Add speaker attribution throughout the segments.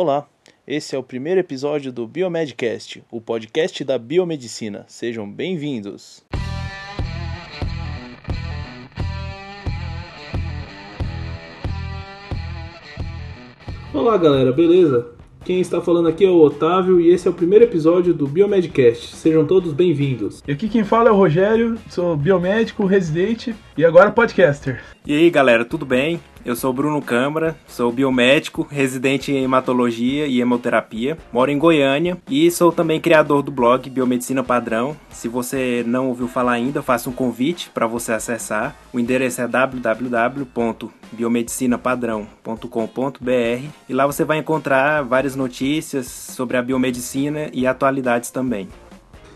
Speaker 1: Olá, esse é o primeiro episódio do Biomedcast, o podcast da biomedicina. Sejam bem-vindos. Olá, galera, beleza? Quem está falando aqui é o Otávio e esse é o primeiro episódio do Biomedcast. Sejam todos bem-vindos.
Speaker 2: E aqui quem fala é o Rogério, sou biomédico, residente e agora podcaster.
Speaker 3: E aí, galera, tudo bem? Eu sou Bruno Câmara, sou biomédico, residente em hematologia e hemoterapia, moro em Goiânia e sou também criador do blog Biomedicina Padrão. Se você não ouviu falar ainda, faço um convite para você acessar. O endereço é www.biomedicinapadrão.com.br e lá você vai encontrar várias notícias sobre a biomedicina e atualidades também.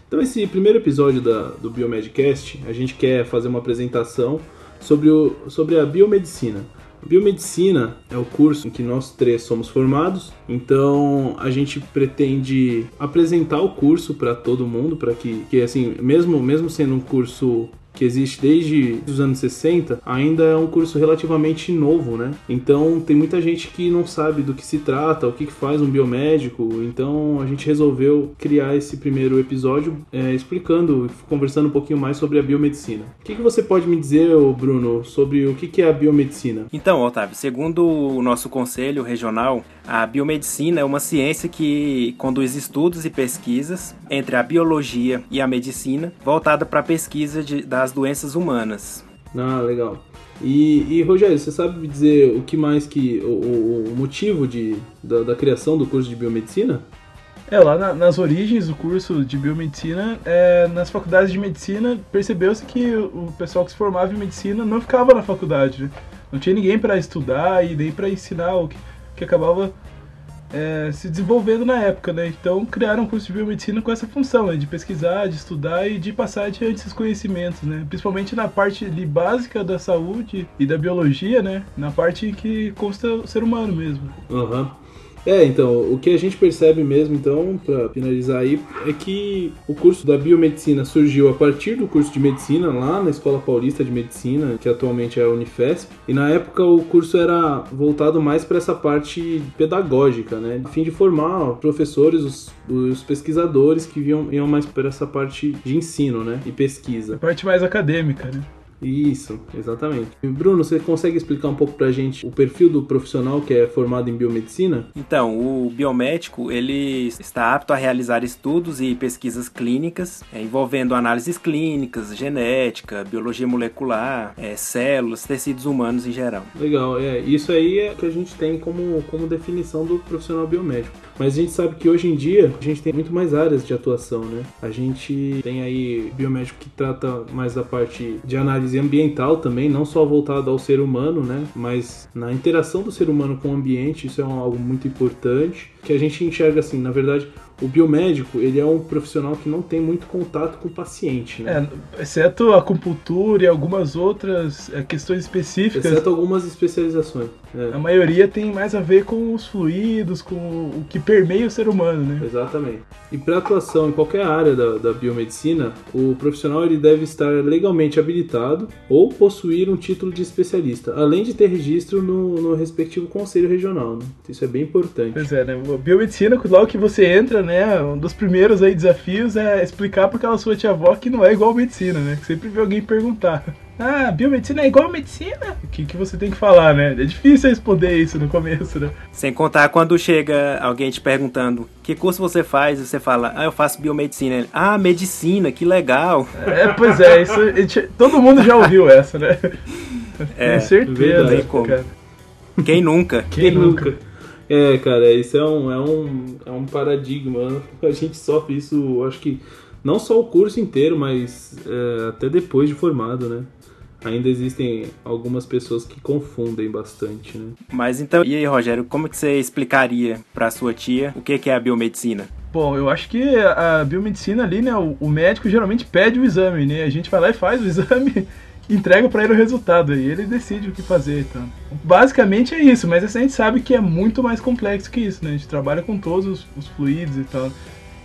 Speaker 1: Então, esse primeiro episódio da, do Biomedcast, a gente quer fazer uma apresentação sobre, o, sobre a biomedicina. Biomedicina é o curso em que nós três somos formados, então a gente pretende apresentar o curso para todo mundo, para que, que assim, mesmo mesmo sendo um curso que existe desde os anos 60, ainda é um curso relativamente novo, né? Então tem muita gente que não sabe do que se trata, o que faz um biomédico. Então a gente resolveu criar esse primeiro episódio é, explicando, conversando um pouquinho mais sobre a biomedicina. O que, que você pode me dizer, Bruno, sobre o que é a biomedicina?
Speaker 3: Então, Otávio, segundo o nosso conselho regional, a biomedicina é uma ciência que conduz estudos e pesquisas entre a biologia e a medicina, voltada para a pesquisa de, das doenças humanas.
Speaker 1: Ah, legal. E, e, Rogério, você sabe dizer o que mais que o, o motivo de, da, da, criação do curso de biomedicina?
Speaker 2: É, lá na, nas origens do curso de biomedicina, é, nas faculdades de medicina, percebeu-se que o pessoal que se formava em medicina não ficava na faculdade, né? Não tinha ninguém para estudar e nem para ensinar o que, que acabava é, se desenvolvendo na época, né? Então criaram um curso de biomedicina com essa função, né? De pesquisar, de estudar e de passar adiante esses conhecimentos, né? Principalmente na parte ali, básica da saúde e da biologia, né? Na parte que consta o ser humano mesmo.
Speaker 1: Uhum. É, então, o que a gente percebe mesmo, então, para finalizar aí, é que o curso da biomedicina surgiu a partir do curso de medicina lá na Escola Paulista de Medicina, que atualmente é a Unifesp, e na época o curso era voltado mais para essa parte pedagógica, né, a fim de formar professores, os, os pesquisadores que iam, iam mais para essa parte de ensino, né, e pesquisa. A
Speaker 2: parte mais acadêmica, né?
Speaker 1: Isso, exatamente. Bruno, você consegue explicar um pouco pra gente o perfil do profissional que é formado em biomedicina?
Speaker 3: Então, o biomédico, ele está apto a realizar estudos e pesquisas clínicas é, envolvendo análises clínicas, genética, biologia molecular, é, células, tecidos humanos em geral.
Speaker 1: Legal, é. Isso aí é o que a gente tem como, como definição do profissional biomédico. Mas a gente sabe que hoje em dia a gente tem muito mais áreas de atuação, né? A gente tem aí biomédico que trata mais da parte de análise ambiental também, não só voltado ao ser humano, né? Mas na interação do ser humano com o ambiente, isso é algo muito importante que a gente enxerga assim, na verdade, o biomédico, ele é um profissional que não tem muito contato com o paciente, né?
Speaker 2: É, exceto a acupuntura e algumas outras é, questões específicas.
Speaker 1: Exceto algumas especializações.
Speaker 2: É. A maioria tem mais a ver com os fluidos, com o que permeia o ser humano, né?
Speaker 1: Exatamente. E para atuação em qualquer área da, da biomedicina, o profissional ele deve estar legalmente habilitado ou possuir um título de especialista, além de ter registro no, no respectivo conselho regional. Né? Isso é bem importante.
Speaker 2: Pois é, né? biomedicina, logo que você entra, né, um dos primeiros aí desafios é explicar para aquela sua tia-avó que não é igual medicina, né? Que sempre vê alguém perguntar. Ah, biomedicina é igual medicina? O que, que você tem que falar, né? É difícil responder isso no começo, né?
Speaker 3: Sem contar quando chega alguém te perguntando que curso você faz e você fala, ah, eu faço biomedicina. ah, medicina, que legal.
Speaker 2: É, pois é, isso, todo mundo já ouviu essa, né?
Speaker 3: É, Com certeza. Cara. Quem nunca?
Speaker 1: Quem, Quem nunca? nunca? É, cara, isso é um, é um, é um paradigma. A gente sofre isso, acho que não só o curso inteiro, mas é, até depois de formado, né? Ainda existem algumas pessoas que confundem bastante, né?
Speaker 3: Mas então, e aí, Rogério, como que você explicaria para sua tia o que é a biomedicina?
Speaker 2: Bom, eu acho que a biomedicina ali, né, o, médico geralmente pede o exame, né? A gente vai lá e faz o exame entrega para ele o resultado e ele decide o que fazer. Então. Basicamente é isso, mas a gente sabe que é muito mais complexo que isso, né? A gente trabalha com todos os, os fluidos e tal.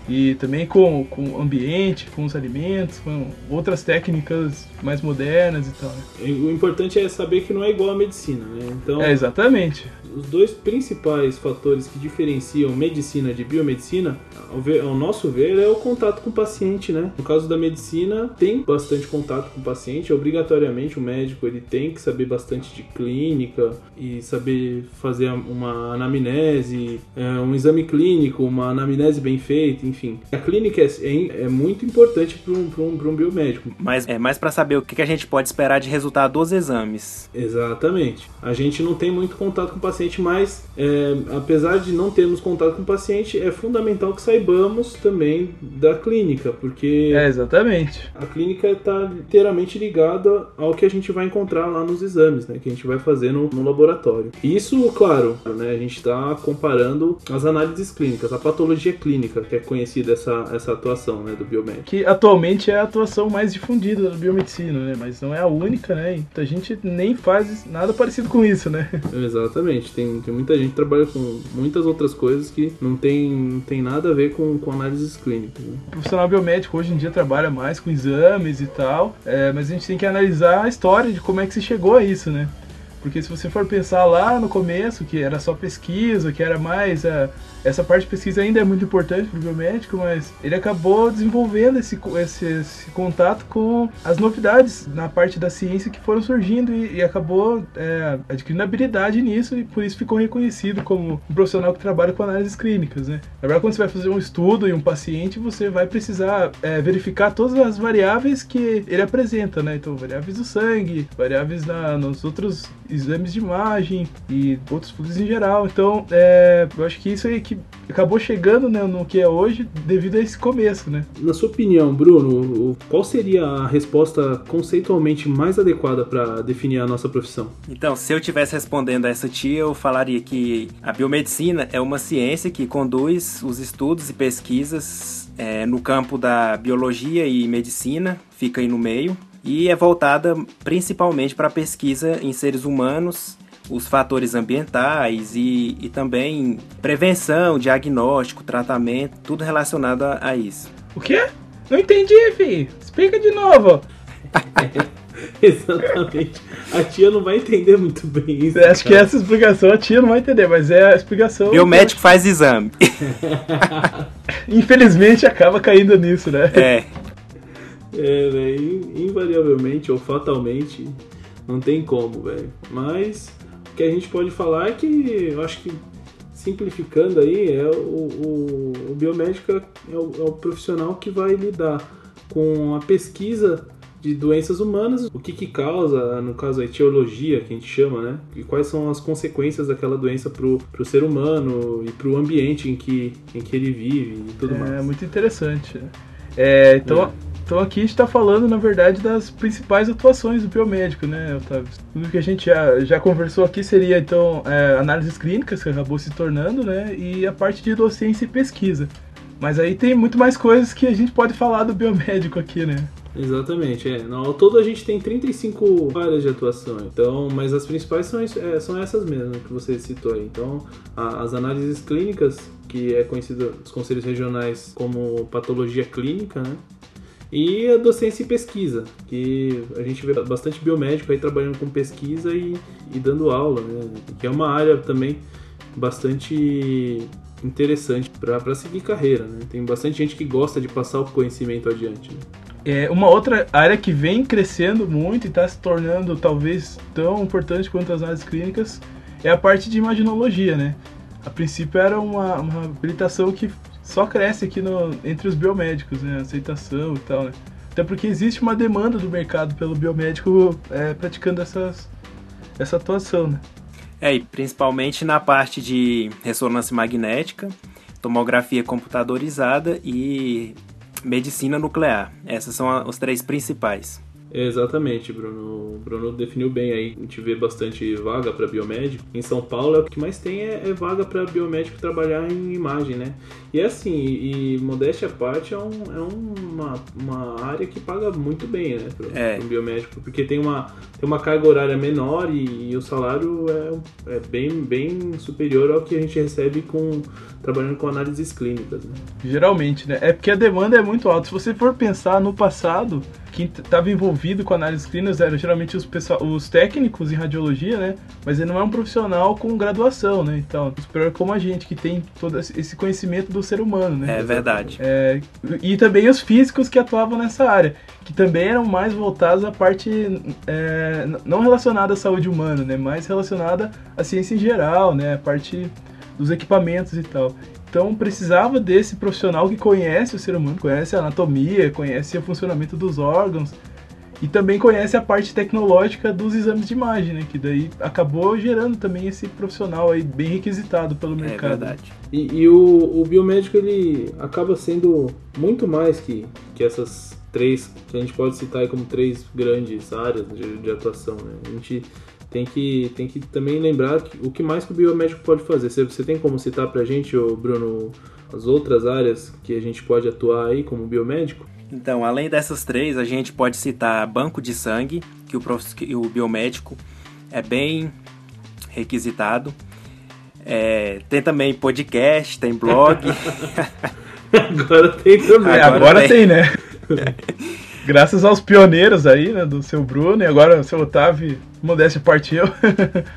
Speaker 2: E também com, com o ambiente, com os alimentos, com outras técnicas mais modernas e tal.
Speaker 1: O importante é saber que não é igual à medicina, né?
Speaker 2: Então, é, exatamente.
Speaker 1: Os dois principais fatores que diferenciam medicina de biomedicina, ao, ver, ao nosso ver, é o contato com o paciente, né? No caso da medicina, tem bastante contato com o paciente, obrigatoriamente o médico ele tem que saber bastante de clínica e saber fazer uma anamnese, é, um exame clínico, uma anamnese bem feita, enfim. A clínica é, é, é muito importante para um, um, um biomédico.
Speaker 3: Mas é mais para saber o que a gente pode esperar de resultado dos exames.
Speaker 1: Exatamente. A gente não tem muito contato com o paciente, mas é, apesar de não termos contato com o paciente, é fundamental que saibamos também da clínica, porque
Speaker 2: é, exatamente.
Speaker 1: a clínica está inteiramente ligada ao que a gente vai encontrar lá nos exames, né, que a gente vai fazer no, no laboratório. Isso, claro, né, a gente está comparando as análises clínicas, a patologia clínica, que é conhecida essa, essa atuação né, do biomédico.
Speaker 2: Que atualmente é a atuação mais difundida da biomedicina, né, mas não é a única, né, então a gente nem faz nada parecido com isso, né.
Speaker 1: Exatamente, tem, tem muita gente que trabalha com muitas outras coisas que não tem, não tem nada a ver com, com análises clínicas. Né?
Speaker 2: O profissional biomédico hoje em dia trabalha mais com exames e tal, é, mas a gente tem que analisar a história de como é que se chegou a isso, né? Porque se você for pensar lá no começo, que era só pesquisa, que era mais a, essa parte de pesquisa ainda é muito importante para o biomédico, mas ele acabou desenvolvendo esse, esse, esse, contato com as novidades na parte da ciência que foram surgindo e, e acabou é, adquirindo habilidade nisso e por isso ficou reconhecido como um profissional que trabalha com análises clínicas. Né? Na verdade, quando você vai fazer um estudo em um paciente, você vai precisar é, verificar todas as variáveis que ele apresenta, né? Então, variáveis do sangue, variáveis na, nos outros exames de imagem e outros fluidos em geral. Então, é, eu acho que isso aí que acabou chegando né, no que é hoje devido a esse começo, né?
Speaker 1: Na sua opinião, Bruno, qual seria a resposta conceitualmente mais adequada para definir a nossa profissão?
Speaker 3: Então, se eu tivesse respondendo a essa tia, eu falaria que a biomedicina é uma ciência que conduz os estudos e pesquisas é, no campo da biologia e medicina, fica aí no meio, e é voltada principalmente para pesquisa em seres humanos os fatores ambientais e, e também prevenção, diagnóstico, tratamento, tudo relacionado a, a isso.
Speaker 2: O quê? Não entendi, fi. Explica de novo.
Speaker 1: Exatamente. A tia não vai entender muito bem isso.
Speaker 2: Acho cara. que essa explicação a tia não vai entender, mas é a explicação.
Speaker 3: Biomédico faz exame.
Speaker 2: Infelizmente acaba caindo nisso, né?
Speaker 3: É.
Speaker 1: É, né? Invariavelmente ou fatalmente não tem como, velho. Mas que a gente pode falar é que eu acho que simplificando aí é o, o, o biomédico é o, é o profissional que vai lidar com a pesquisa de doenças humanas, o que, que causa, no caso a etiologia, que a gente chama, né? E quais são as consequências daquela doença pro, pro ser humano e pro ambiente em que, em que ele vive e tudo
Speaker 2: é,
Speaker 1: mais.
Speaker 2: É muito interessante. É, então, é. Então aqui está falando, na verdade, das principais atuações do biomédico, né, Otávio? Tudo que a gente já, já conversou aqui seria, então, é, análises clínicas, que acabou se tornando, né, e a parte de docência e pesquisa. Mas aí tem muito mais coisas que a gente pode falar do biomédico aqui, né?
Speaker 1: Exatamente, é. Ao todo a gente tem 35 áreas de atuação, então, mas as principais são, é, são essas mesmas que você citou. Então, a, as análises clínicas, que é conhecido nos conselhos regionais como patologia clínica, né? E a docência e pesquisa, que a gente vê bastante biomédico aí trabalhando com pesquisa e, e dando aula, né? Que é uma área também bastante interessante para seguir carreira, né? Tem bastante gente que gosta de passar o conhecimento adiante. Né?
Speaker 2: É uma outra área que vem crescendo muito e está se tornando talvez tão importante quanto as áreas clínicas é a parte de imaginologia, né? A princípio era uma, uma habilitação que só cresce aqui no, entre os biomédicos, né? Aceitação e tal, né? Até porque existe uma demanda do mercado pelo biomédico é, praticando essas, essa atuação, né?
Speaker 3: É, e principalmente na parte de ressonância magnética, tomografia computadorizada e medicina nuclear. Essas são os três principais.
Speaker 1: Exatamente, Bruno. O Bruno definiu bem aí. A gente vê bastante vaga para biomédico. Em São Paulo, é o que mais tem é, é vaga para biomédico trabalhar em imagem, né? E é assim, e, e modéstia à parte, é, um, é uma, uma área que paga muito bem, né? Para
Speaker 3: é.
Speaker 1: um biomédico, porque tem uma, tem uma carga horária menor e, e o salário é, é bem, bem superior ao que a gente recebe com trabalhando com análises clínicas. Né?
Speaker 2: Geralmente, né? É porque a demanda é muito alta. Se você for pensar no passado quem estava envolvido com análise clínica eram geralmente os, pessoal, os técnicos em radiologia, né? Mas ele não é um profissional com graduação, né? Então, superior como a gente, que tem todo esse conhecimento do ser humano, né?
Speaker 3: É verdade.
Speaker 2: É, e também os físicos que atuavam nessa área, que também eram mais voltados à parte é, não relacionada à saúde humana, né? Mais relacionada à ciência em geral, né? A parte dos equipamentos e tal. Então precisava desse profissional que conhece o ser humano, conhece a anatomia, conhece o funcionamento dos órgãos e também conhece a parte tecnológica dos exames de imagem, né? Que daí acabou gerando também esse profissional aí bem requisitado pelo
Speaker 3: É
Speaker 2: mercado.
Speaker 3: verdade.
Speaker 1: E, e o, o biomédico ele acaba sendo muito mais que, que essas três que a gente pode citar aí como três grandes áreas de, de atuação. Né? A gente tem que, tem que também lembrar que, o que mais que o biomédico pode fazer. Você, você tem como citar pra gente, ô Bruno, as outras áreas que a gente pode atuar aí como biomédico?
Speaker 3: Então, além dessas três, a gente pode citar banco de sangue, que o, prof... que o biomédico é bem requisitado. É, tem também podcast, tem blog.
Speaker 1: Agora tem também.
Speaker 3: Agora
Speaker 2: agora,
Speaker 3: tem.
Speaker 2: tem, né? Graças aos pioneiros aí, né? Do seu Bruno e agora o seu Otávio, modéstia partiu.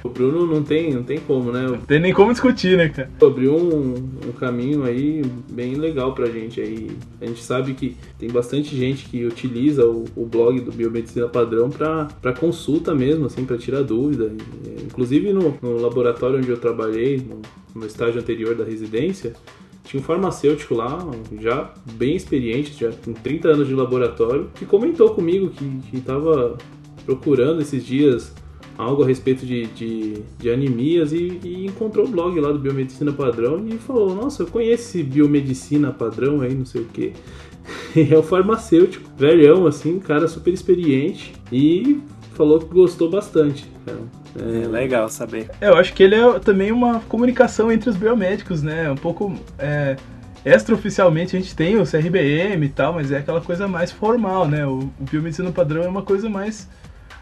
Speaker 1: O Bruno não tem, não tem como, né?
Speaker 2: Não tem nem como discutir, né, cara?
Speaker 1: abriu um, um caminho aí bem legal pra gente aí. A gente sabe que tem bastante gente que utiliza o, o blog do Biomedicina Padrão pra, pra consulta mesmo, assim, pra tirar dúvida. Inclusive no, no laboratório onde eu trabalhei, no, no estágio anterior da residência, tinha um farmacêutico lá, já bem experiente, já com 30 anos de laboratório, que comentou comigo que, que tava procurando esses dias algo a respeito de, de, de anemias e, e encontrou o blog lá do Biomedicina Padrão e falou, nossa, eu conheço esse Biomedicina Padrão aí, não sei o que. é o farmacêutico, velhão, assim, cara super experiente e falou que gostou bastante, cara.
Speaker 3: É legal saber.
Speaker 2: É, eu acho que ele é também uma comunicação entre os biomédicos, né? Um pouco. É, extraoficialmente a gente tem o CRBM e tal, mas é aquela coisa mais formal, né? O, o biomedicina padrão é uma coisa mais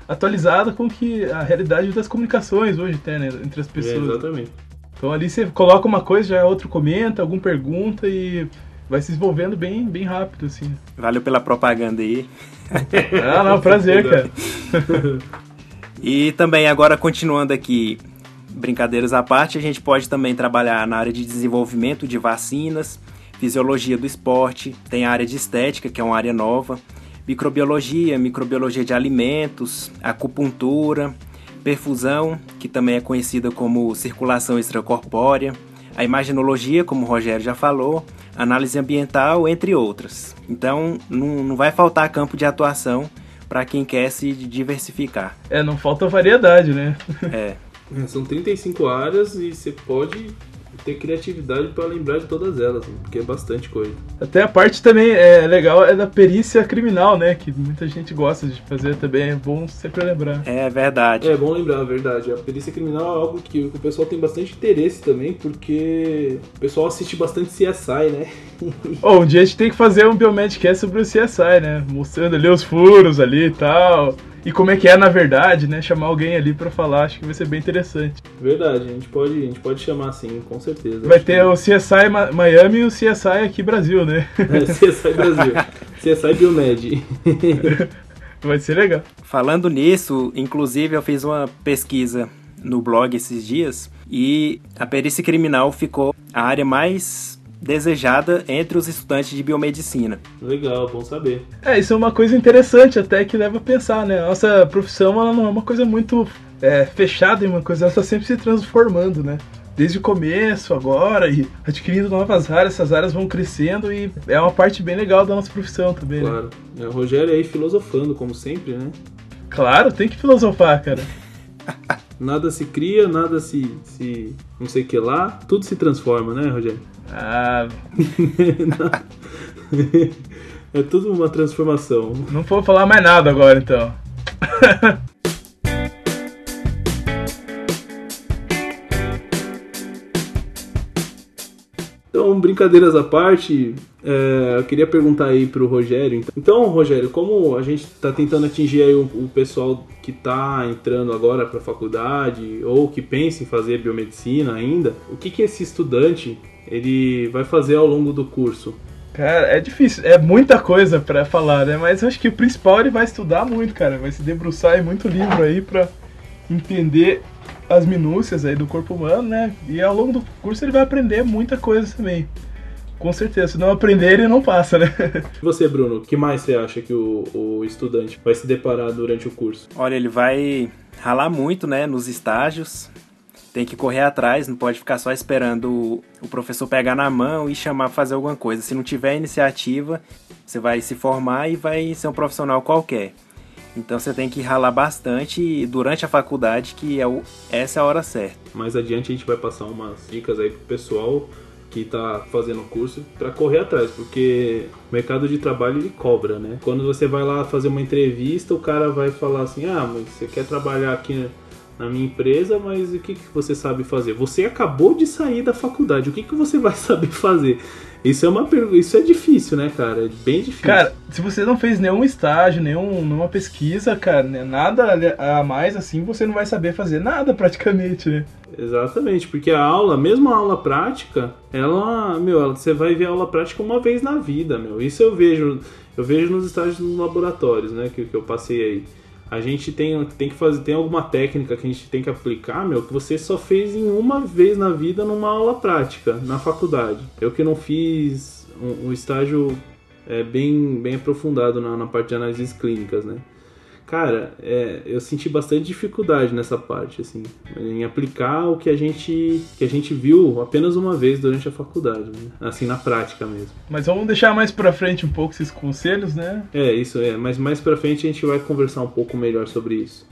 Speaker 2: atualizada com que a realidade das comunicações hoje tem, né? Entre as
Speaker 1: É,
Speaker 2: pessoas.
Speaker 1: exatamente.
Speaker 2: Então ali você coloca uma coisa, já outro comenta, algum pergunta e vai se desenvolvendo bem, bem rápido, assim.
Speaker 3: Valeu pela propaganda aí.
Speaker 2: Ah, não, prazer, cara.
Speaker 3: E também, agora continuando aqui, brincadeiras à parte, a gente pode também trabalhar na área de desenvolvimento de vacinas, fisiologia do esporte, tem a área de estética, que é uma área nova, microbiologia, microbiologia de alimentos, acupuntura, perfusão, que também é conhecida como circulação extracorpórea, a imaginologia, como o Rogério já falou, análise ambiental, entre outras. Então, não, não vai faltar campo de atuação para quem quer se diversificar.
Speaker 2: É, não falta variedade, né?
Speaker 3: É,
Speaker 1: É, São 35 áreas e você pode ter criatividade para lembrar de todas elas, né? porque é bastante coisa.
Speaker 2: Até a parte também é legal é da perícia criminal, né? Que muita gente gosta de fazer também, é bom sempre lembrar.
Speaker 3: é verdade.
Speaker 1: É bom lembrar, a verdade. A perícia criminal é algo que o pessoal tem bastante interesse também, porque o pessoal assiste bastante CSI, né?
Speaker 2: Ô, um dia a gente tem que fazer um Biomedcast sobre o CSI, né? Mostrando ali os furos ali e tal. E como é que é na verdade, né? Chamar alguém ali pra falar, acho que vai ser bem interessante.
Speaker 1: Verdade, a gente pode, a gente pode chamar assim, com certeza.
Speaker 2: Vai ter o CSI Miami e o CSI aqui Brasil, né?
Speaker 1: que- É, CSI Brasil. CSI Biomed.
Speaker 2: Vai ser legal.
Speaker 3: Falando nisso, inclusive eu fiz uma pesquisa no blog esses dias e a perícia criminal ficou a área mais desejada entre os estudantes de biomedicina.
Speaker 1: Legal, bom saber.
Speaker 2: É, isso é uma coisa interessante até que leva a pensar, né? A nossa profissão ela não é uma coisa muito é, fechada em uma coisa, ela está sempre se transformando, né? Desde o começo, agora, e adquirindo novas áreas, essas áreas vão crescendo e é uma parte bem legal da nossa profissão também, né?
Speaker 1: Claro. É, o Rogério aí filosofando, como sempre, né?
Speaker 2: Claro, tem que filosofar, cara.
Speaker 1: Nada se cria, nada se, se não sei o que lá, tudo se transforma, né, Rogério?
Speaker 2: Ah,
Speaker 1: é tudo uma transformação.
Speaker 2: não vou falar mais nada agora então.
Speaker 1: Então, brincadeiras à parte, é, eu queria perguntar aí pro Rogério. Então, Rogério, como a gente está tentando atingir aí o, o pessoal que está entrando agora para a faculdade ou que pensa em fazer biomedicina ainda, o que, que esse estudante ele vai fazer ao longo do curso?
Speaker 2: Cara, é difícil, é muita coisa pra falar, né? Mas eu acho que o principal ele vai estudar muito, cara. Vai se debruçar em muito livro aí pra entender as minúcias aí do corpo humano, né? E ao longo do curso ele vai aprender muita coisa também. Com certeza, se não aprender ele não passa, né?
Speaker 1: E você, Bruno, o que mais você acha que o, o estudante vai se deparar durante o curso?
Speaker 3: Olha, ele vai ralar muito, né, nos estágios. Tem que correr atrás, não pode ficar só esperando o professor pegar na mão e chamar pra fazer alguma coisa. Se não tiver iniciativa, você vai se formar e vai ser um profissional qualquer. Então você tem que ralar bastante durante a faculdade, que é o, essa é a hora certa.
Speaker 1: Mais adiante a gente vai passar umas dicas aí pro pessoal que tá fazendo o curso para correr atrás, porque o mercado de trabalho ele cobra, né? Quando você vai lá fazer uma entrevista, o cara vai falar assim: "Ah, mas você quer trabalhar aqui na minha empresa, mas o que, que você sabe fazer? Você acabou de sair da faculdade, o que, que você vai saber fazer? Isso é uma pergunta, isso é difícil, né, cara? É bem difícil.
Speaker 2: Cara, se você não fez nenhum estágio, nenhum, nenhuma pesquisa, cara, né, nada a mais assim, você não vai saber fazer nada praticamente, né?
Speaker 1: Exatamente, porque a aula, mesmo a aula prática, ela, meu, você vai ver a aula prática uma vez na vida, meu. Isso eu vejo, eu vejo nos estágios nos laboratórios, né, que, que eu passei aí. A gente tem, tem que fazer, tem alguma técnica que a gente tem que aplicar, meu, que você só fez em uma vez na vida numa aula prática, na faculdade. Eu que não fiz um, um estágio é, bem, bem aprofundado na, na parte de análises clínicas, né? Cara, é, eu senti bastante dificuldade nessa parte, assim, em aplicar o que a gente que a gente viu apenas uma vez durante a faculdade, né? assim, na prática mesmo.
Speaker 2: Mas vamos deixar mais pra frente um pouco esses conselhos, né?
Speaker 1: É, isso é, mas mais pra frente a gente vai conversar um pouco melhor sobre isso.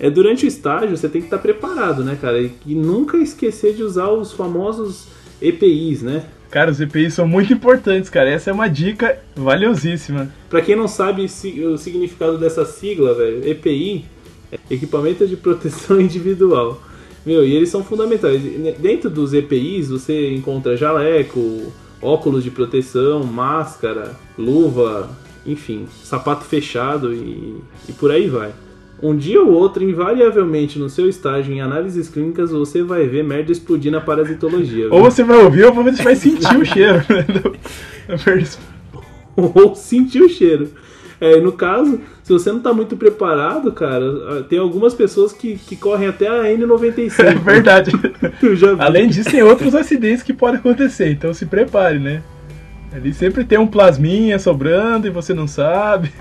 Speaker 1: É, durante o estágio você tem que estar preparado, né, cara? E nunca esquecer de usar os famosos EPIs, né?
Speaker 2: Cara, os EPIs são muito importantes, cara. Essa é uma dica valiosíssima.
Speaker 1: Pra quem não sabe o significado dessa sigla, velho, EPI é Equipamento de Proteção Individual. Meu, e eles são fundamentais. Dentro dos EPIs você encontra jaleco, óculos de proteção, máscara, luva, enfim, sapato fechado e, e por aí vai. Um dia ou outro, invariavelmente no seu estágio em análises clínicas, você vai ver merda explodir na parasitologia.
Speaker 2: Ou
Speaker 1: viu?
Speaker 2: você vai ouvir ou você vai sentir o cheiro. né,
Speaker 1: ou sentir o cheiro. É, no caso, se você não tá muito preparado, cara, tem algumas pessoas que, que correm até a
Speaker 2: É
Speaker 1: N95.
Speaker 2: verdade.
Speaker 1: Eu já vi.
Speaker 2: Além disso, tem outros acidentes que podem acontecer, então se prepare, né? Ali sempre tem um plasminha sobrando e você não sabe.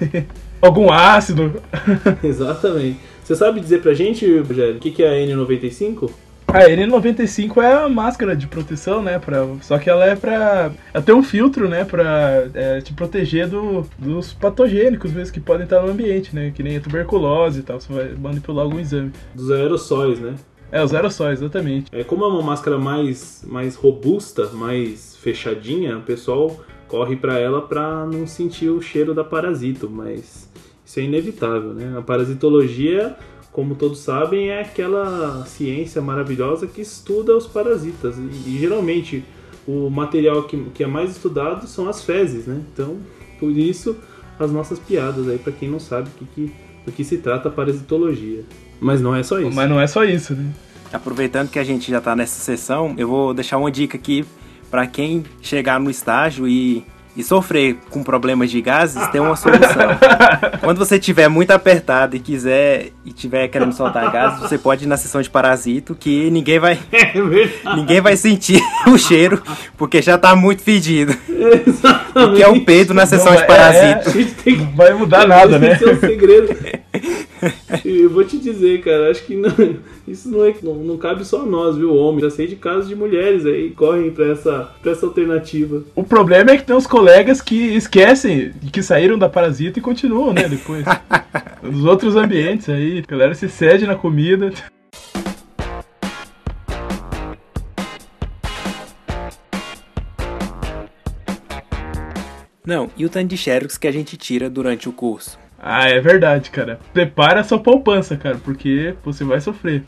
Speaker 2: Algum ácido.
Speaker 1: Exatamente. Você sabe dizer pra gente, Rogério, o que, que é a N95?
Speaker 2: A N95 é a máscara de proteção, né? Pra, só que ela é pra. Ela tem um filtro, né? Pra é, te proteger do, dos patogênicos mesmo que podem estar no ambiente, né? Que nem a tuberculose e tal. Você vai manipular algum exame.
Speaker 1: Dos aerossóis, né?
Speaker 2: É, os aerossóis, exatamente.
Speaker 1: É, como é uma máscara mais, mais robusta, mais fechadinha, o pessoal corre pra ela pra não sentir o cheiro da parasito, mas isso é inevitável, né? A parasitologia, como todos sabem, é aquela ciência maravilhosa que estuda os parasitas e, e geralmente o material que, que é mais estudado são as fezes, né? Então, por isso as nossas piadas aí pra quem não sabe o que, que, do que se trata a parasitologia. Mas não é só isso.
Speaker 2: Mas não é só isso, né?
Speaker 3: Aproveitando que a gente já tá nessa sessão, eu vou deixar uma dica aqui para quem chegar no estágio e, e sofrer com problemas de gases, tem uma solução. Quando você estiver muito apertado e quiser e tiver querendo soltar gases, você pode ir na sessão de parasito que ninguém vai
Speaker 1: É
Speaker 3: ninguém vai sentir o cheiro porque já tá muito fedido.
Speaker 1: Exatamente.
Speaker 3: Que é o peito na sessão
Speaker 2: Não,
Speaker 3: de
Speaker 2: é-
Speaker 3: parasito.
Speaker 1: A gente tem que
Speaker 2: Não vai mudar nada, né?
Speaker 1: Esse é um segredo. Eu vou te dizer, cara, acho que não- isso não, é, não, não cabe só a nós, viu, homem. Já sei de casos de mulheres aí correm pra essa, pra essa alternativa.
Speaker 2: O problema é que tem uns colegas que esquecem de que saíram da parasita e continuam, né, depois. Nos outros ambientes aí, a galera se cede na comida.
Speaker 3: Não, e o tanto de xerox que a gente tira durante o curso?
Speaker 2: Ah, é verdade, cara. Prepara a sua poupança, cara, porque você vai sofrer.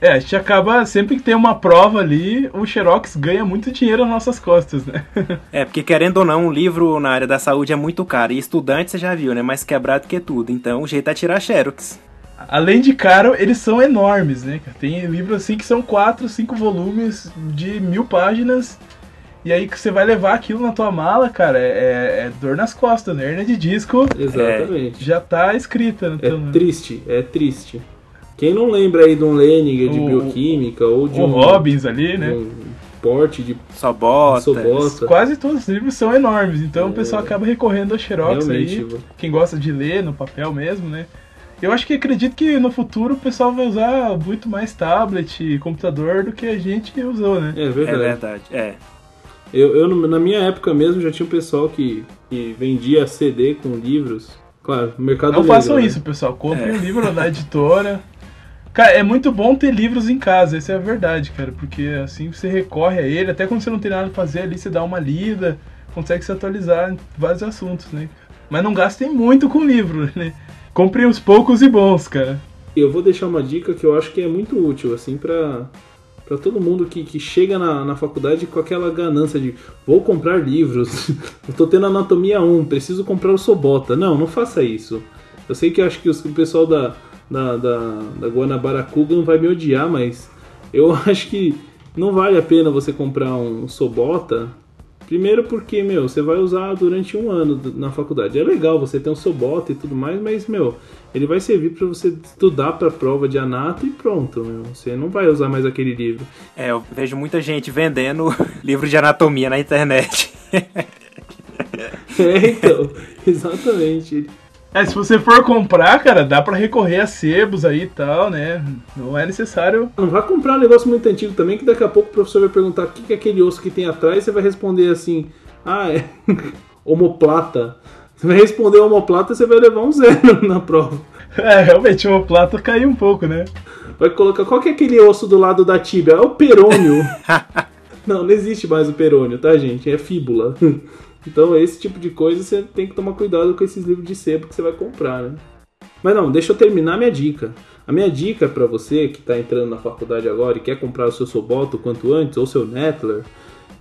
Speaker 2: É, a gente acaba, sempre que tem uma prova ali, o Xerox ganha muito dinheiro nas nossas costas, né?
Speaker 3: É, porque querendo ou não, um livro na área da saúde é muito caro. E estudante, você já viu, né? Mais quebrado que tudo. Então o jeito é tirar xerox.
Speaker 2: Além de caro, eles são enormes, né? Tem livros assim que são 4, 5 volumes de mil páginas E aí que você vai levar aquilo na tua mala, cara, é, é dor nas costas, né? Hernia de disco
Speaker 1: Exatamente.
Speaker 2: já tá escrita no
Speaker 1: É
Speaker 2: teu
Speaker 1: triste, é triste. Quem não lembra aí de um Leninger de
Speaker 2: O-
Speaker 1: bioquímica ou de
Speaker 2: O
Speaker 1: um,
Speaker 2: Robbins ali, né?
Speaker 1: um porte de sobota.
Speaker 2: Quase todos os livros são enormes, então o
Speaker 1: É.
Speaker 2: pessoal acaba recorrendo ao Xerox
Speaker 1: Realmente,
Speaker 2: aí.
Speaker 1: Ivan.
Speaker 2: Quem gosta de ler no papel mesmo, né? Eu acho que acredito que no futuro o pessoal vai usar muito mais tablet e computador do que a gente usou, né?
Speaker 1: É
Speaker 3: É
Speaker 1: verdade.
Speaker 3: verdade, é.
Speaker 1: Eu, eu, na minha época mesmo, já tinha um pessoal que, que vendia CD com livros. Claro, no mercado
Speaker 2: Não
Speaker 1: negro,
Speaker 2: façam
Speaker 1: né?
Speaker 2: isso, pessoal. Comprem
Speaker 3: É.
Speaker 2: um livro na editora. Cara, é muito bom ter livros em casa, essa é a verdade, cara. Porque assim você recorre a ele, até quando você não tem nada pra fazer ali, você dá uma lida, consegue se atualizar em vários assuntos, né? Mas não gastem muito com livro, né? Comprem os poucos e bons, cara.
Speaker 1: Eu vou deixar uma dica que eu acho que é muito útil, assim, pra, pra todo mundo que, que chega na, na faculdade com aquela ganância de vou comprar livros, eu tô tendo anatomia 1, preciso comprar o Sobota. Não, não faça isso. Eu sei que eu acho que os- o pessoal da, da, da, da Guanabara Kugan vai me odiar, mas eu acho que não vale a pena você comprar um Sobota. Primeiro porque, meu, você vai usar durante um ano na faculdade. É legal você ter um Sobota e tudo mais, mas, meu, ele vai servir para você estudar para prova de anato e pronto, meu. Você não vai usar mais aquele livro.
Speaker 3: É, eu vejo muita gente vendendo livro de anatomia na internet.
Speaker 1: É, então, exatamente.
Speaker 2: É, se você for comprar, cara, dá pra recorrer a sebos aí e tal, né? Não é necessário.
Speaker 1: Não vai comprar um negócio muito antigo também, que daqui a pouco o professor vai perguntar o que que é aquele osso que tem atrás, você vai responder assim, ah, é homoplata. Você vai responder homoplata, você vai levar um zero na prova.
Speaker 2: É, realmente, o plata caiu um pouco, né?
Speaker 1: Vai colocar, qual que é aquele osso do lado da tíbia? É o perônio. não, não existe mais o perônio, tá, gente? É fíbula. Então, esse tipo de coisa você tem que tomar cuidado com esses livros de sebo que você vai comprar, né? Mas não, deixa eu terminar minha dica. A minha dica para você que está entrando na faculdade agora e quer comprar o seu Soboto quanto antes, ou seu Nettler,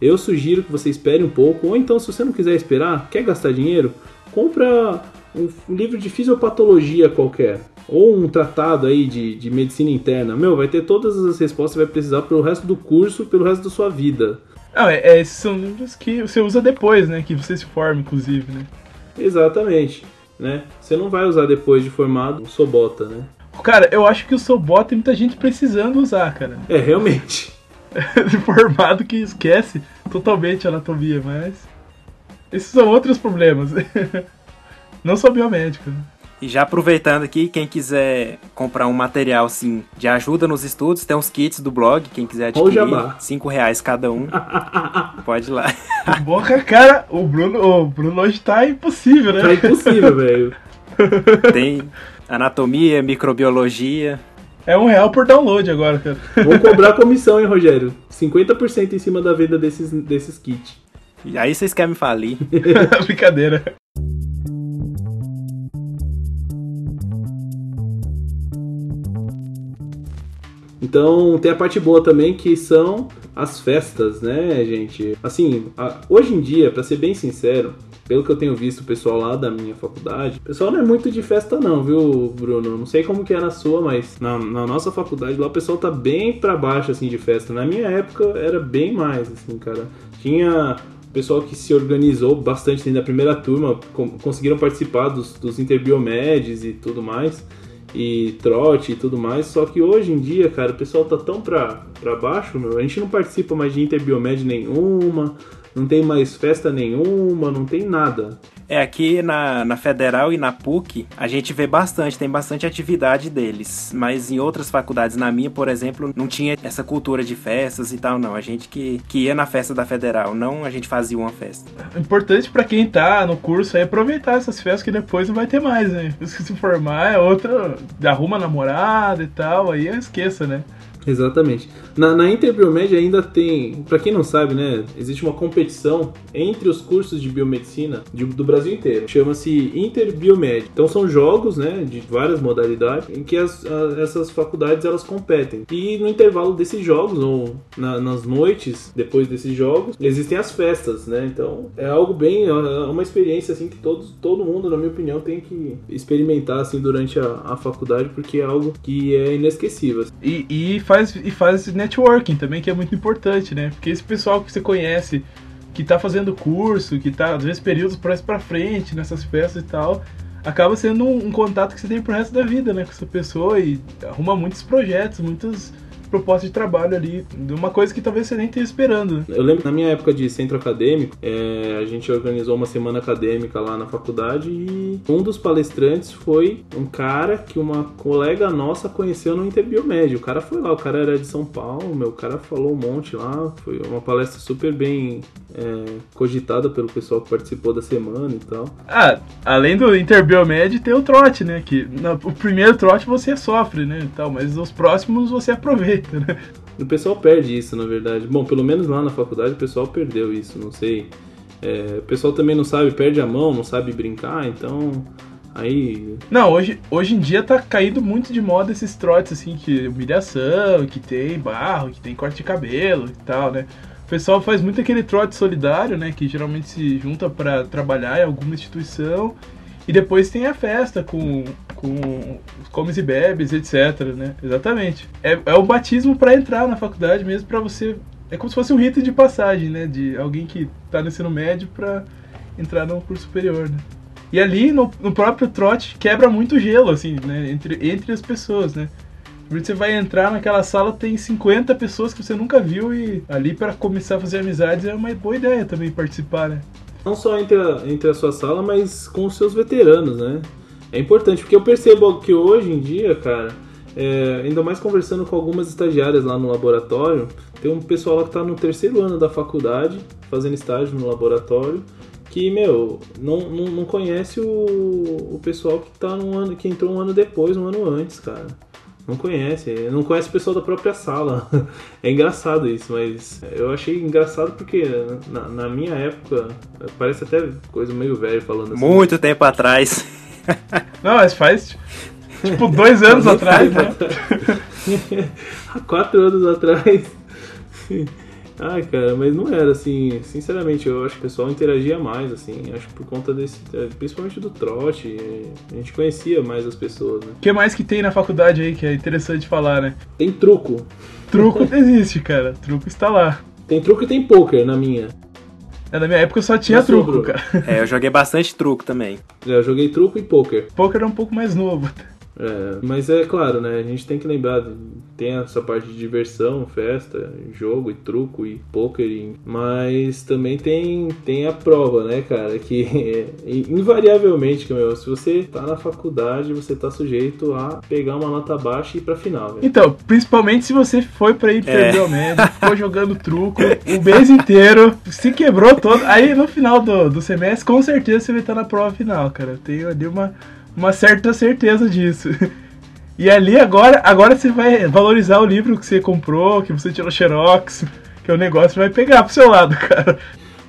Speaker 1: eu sugiro que você espere um pouco, ou então, se você não quiser esperar, quer gastar dinheiro, compra um livro de fisiopatologia qualquer, ou um tratado aí de, de medicina interna. Meu, vai ter todas as respostas que vai precisar pelo resto do curso, pelo resto da sua vida.
Speaker 2: Não, é, é, esses são livros que você usa depois, né? Que você se forma, inclusive, né?
Speaker 1: Exatamente, né? Você não vai usar depois de formado o Sobota, né?
Speaker 2: Cara, eu acho que o Sobot tem muita gente precisando usar, cara.
Speaker 1: É, realmente.
Speaker 2: Formado que esquece totalmente a anatomia, mas. Esses são outros problemas. Não sou biomédico. né?
Speaker 3: E já aproveitando aqui, quem quiser comprar um material assim de ajuda nos estudos, tem uns kits do blog, quem quiser adquirir. 5 reais cada um. Pode ir lá.
Speaker 2: Boca, cara, o Bruno, o Bruno hoje tá impossível, né?
Speaker 1: Tá impossível, velho.
Speaker 3: Tem anatomia, microbiologia.
Speaker 2: É um real por download agora, cara.
Speaker 1: Vamos cobrar comissão, hein, Rogério? 50% em cima da venda desses, desses kits.
Speaker 3: E aí vocês querem me falir.
Speaker 2: Brincadeira.
Speaker 1: Então tem a parte boa também que são as festas, né, gente? Assim, a- hoje em dia, pra ser bem sincero, pelo que eu tenho visto o pessoal lá da minha faculdade, o pessoal não é muito de festa não, viu, Bruno? Não sei como que é na sua, mas na, na nossa faculdade lá o pessoal tá bem pra baixo assim de festa. Na minha época era bem mais, assim, cara. Tinha pessoal que se organizou bastante dentro da primeira turma, com- conseguiram participar dos, dos interbiomedes e tudo mais e trote e tudo mais. Só que hoje em dia, cara, o pessoal tá tão pra, pra baixo, meu. A gente não participa mais de interbiomed nenhuma, não tem mais festa nenhuma, não tem nada.
Speaker 3: É, aqui na, na Federal e na PUC, a gente vê bastante, tem bastante atividade deles. Mas em outras faculdades, na minha, por exemplo, não tinha essa cultura de festas e tal, não. A gente que, que ia na festa da Federal, não a gente fazia uma festa.
Speaker 2: O importante pra quem tá no curso é aproveitar essas festas que depois não vai ter mais, né? Se formar é outra. Arruma namorada e tal, aí esqueça, né?
Speaker 1: Exatamente. Na, na Interbiomed ainda tem, pra quem não sabe, né, existe uma competição entre os cursos de biomedicina de- do Brasil inteiro. Chama-se Interbiomed. Então são jogos, né, de várias modalidades em que as, a- essas faculdades elas competem. E no intervalo desses jogos ou na- nas noites depois desses jogos existem as festas, né? Então é algo bem, é uma experiência assim que todos, todo mundo, na minha opinião, tem que experimentar assim durante a, a faculdade porque é algo que é inesquecível.
Speaker 2: E, e faz, e faz networking também, que é muito importante, né? Porque esse pessoal que você conhece que tá fazendo curso, que tá, às vezes, períodos para pra frente, nessas festas e tal, acaba sendo um, um, contato que você tem pro resto da vida, né, com essa pessoa e arruma muitos projetos, muitas proposta de trabalho ali, de uma coisa que talvez você nem esteja esperando.
Speaker 1: Eu lembro na minha época de centro acadêmico, é, a gente organizou uma semana acadêmica lá na faculdade e um dos palestrantes foi um cara que uma colega nossa conheceu no Interbiomédio. O cara foi lá, o cara era de São Paulo, meu, o cara falou um monte lá, foi uma palestra super bem é, cogitada pelo pessoal que participou da semana e tal.
Speaker 2: Ah, além do Interbiomed tem o trote, né? Que no, o primeiro trote você sofre, né? E tal, mas os próximos você aproveita né?
Speaker 1: O pessoal perde isso, na verdade. Bom, pelo menos lá na faculdade o pessoal perdeu isso, não sei. É, o pessoal também não sabe, perde a mão, não sabe brincar, então. Aí.
Speaker 2: Não, hoje, hoje em dia tá caindo muito de moda esses trotes, assim, que humilhação, que tem barro, que tem corte de cabelo e tal, né? O pessoal faz muito aquele trote solidário, né? Que geralmente se junta para trabalhar em alguma instituição e depois tem a festa com, com comes e bebes, etc, né? Exatamente. É, é o batismo para entrar na faculdade mesmo, para você... É como se fosse um rito de passagem, né? De alguém que tá no ensino médio para entrar no curso superior, né? E ali, no, no próprio trote, quebra muito gelo, assim, né? Entre, entre as pessoas, né? Você vai entrar naquela sala, tem 50 pessoas que você nunca viu e ali para começar a fazer amizades é uma boa ideia também participar, né?
Speaker 1: Não só entre a, entre a sua sala, mas com os seus veteranos, né? É importante, porque eu percebo que hoje em dia, cara, é, ainda mais conversando com algumas estagiárias lá no laboratório, tem um pessoal lá que está no terceiro ano da faculdade, fazendo estágio no laboratório, que, meu, não, não, não conhece o, o pessoal que tá no ano, que entrou um ano depois, um ano antes, cara. Não conhece, não conhece o pessoal da própria sala. É engraçado isso, mas eu achei engraçado porque na, na minha época, parece até coisa meio velho falando assim.
Speaker 3: Muito tempo atrás.
Speaker 2: Não, mas faz tipo dois anos atrás, né?
Speaker 1: Há quatro anos atrás. Ai, cara, mas não era assim. Sinceramente, eu acho que o pessoal interagia mais, assim. Acho que por conta desse. É, principalmente do trote. A gente conhecia mais as pessoas, né?
Speaker 2: O que mais que tem na faculdade aí que é interessante falar, né?
Speaker 1: Tem truco.
Speaker 2: Truco existe, cara. Truco está lá.
Speaker 1: Tem truco e tem poker na minha.
Speaker 2: É, na minha época só tinha truco, cara.
Speaker 3: É, eu joguei bastante truco também.
Speaker 1: É, eu joguei truco e poker.
Speaker 2: Poker é um pouco mais novo.
Speaker 1: É, mas é claro, né? A gente tem que lembrar, tem essa parte de diversão, festa, jogo e truco e poker, e, mas também tem, tem a prova, né, cara? Que invariavelmente, meu, se você tá na faculdade, você tá sujeito a pegar uma nota baixa e ir pra final. Né?
Speaker 2: Então, principalmente se você foi pra ir perder é. o médio, ficou jogando truco o mês inteiro, se quebrou todo. Aí no final do, do semestre, com certeza você vai estar na prova final, cara. Eu tenho ali uma uma certa certeza disso. E ali agora, agora você vai valorizar o livro que você comprou, que você tirou xerox, que o negócio vai pegar pro seu lado, cara.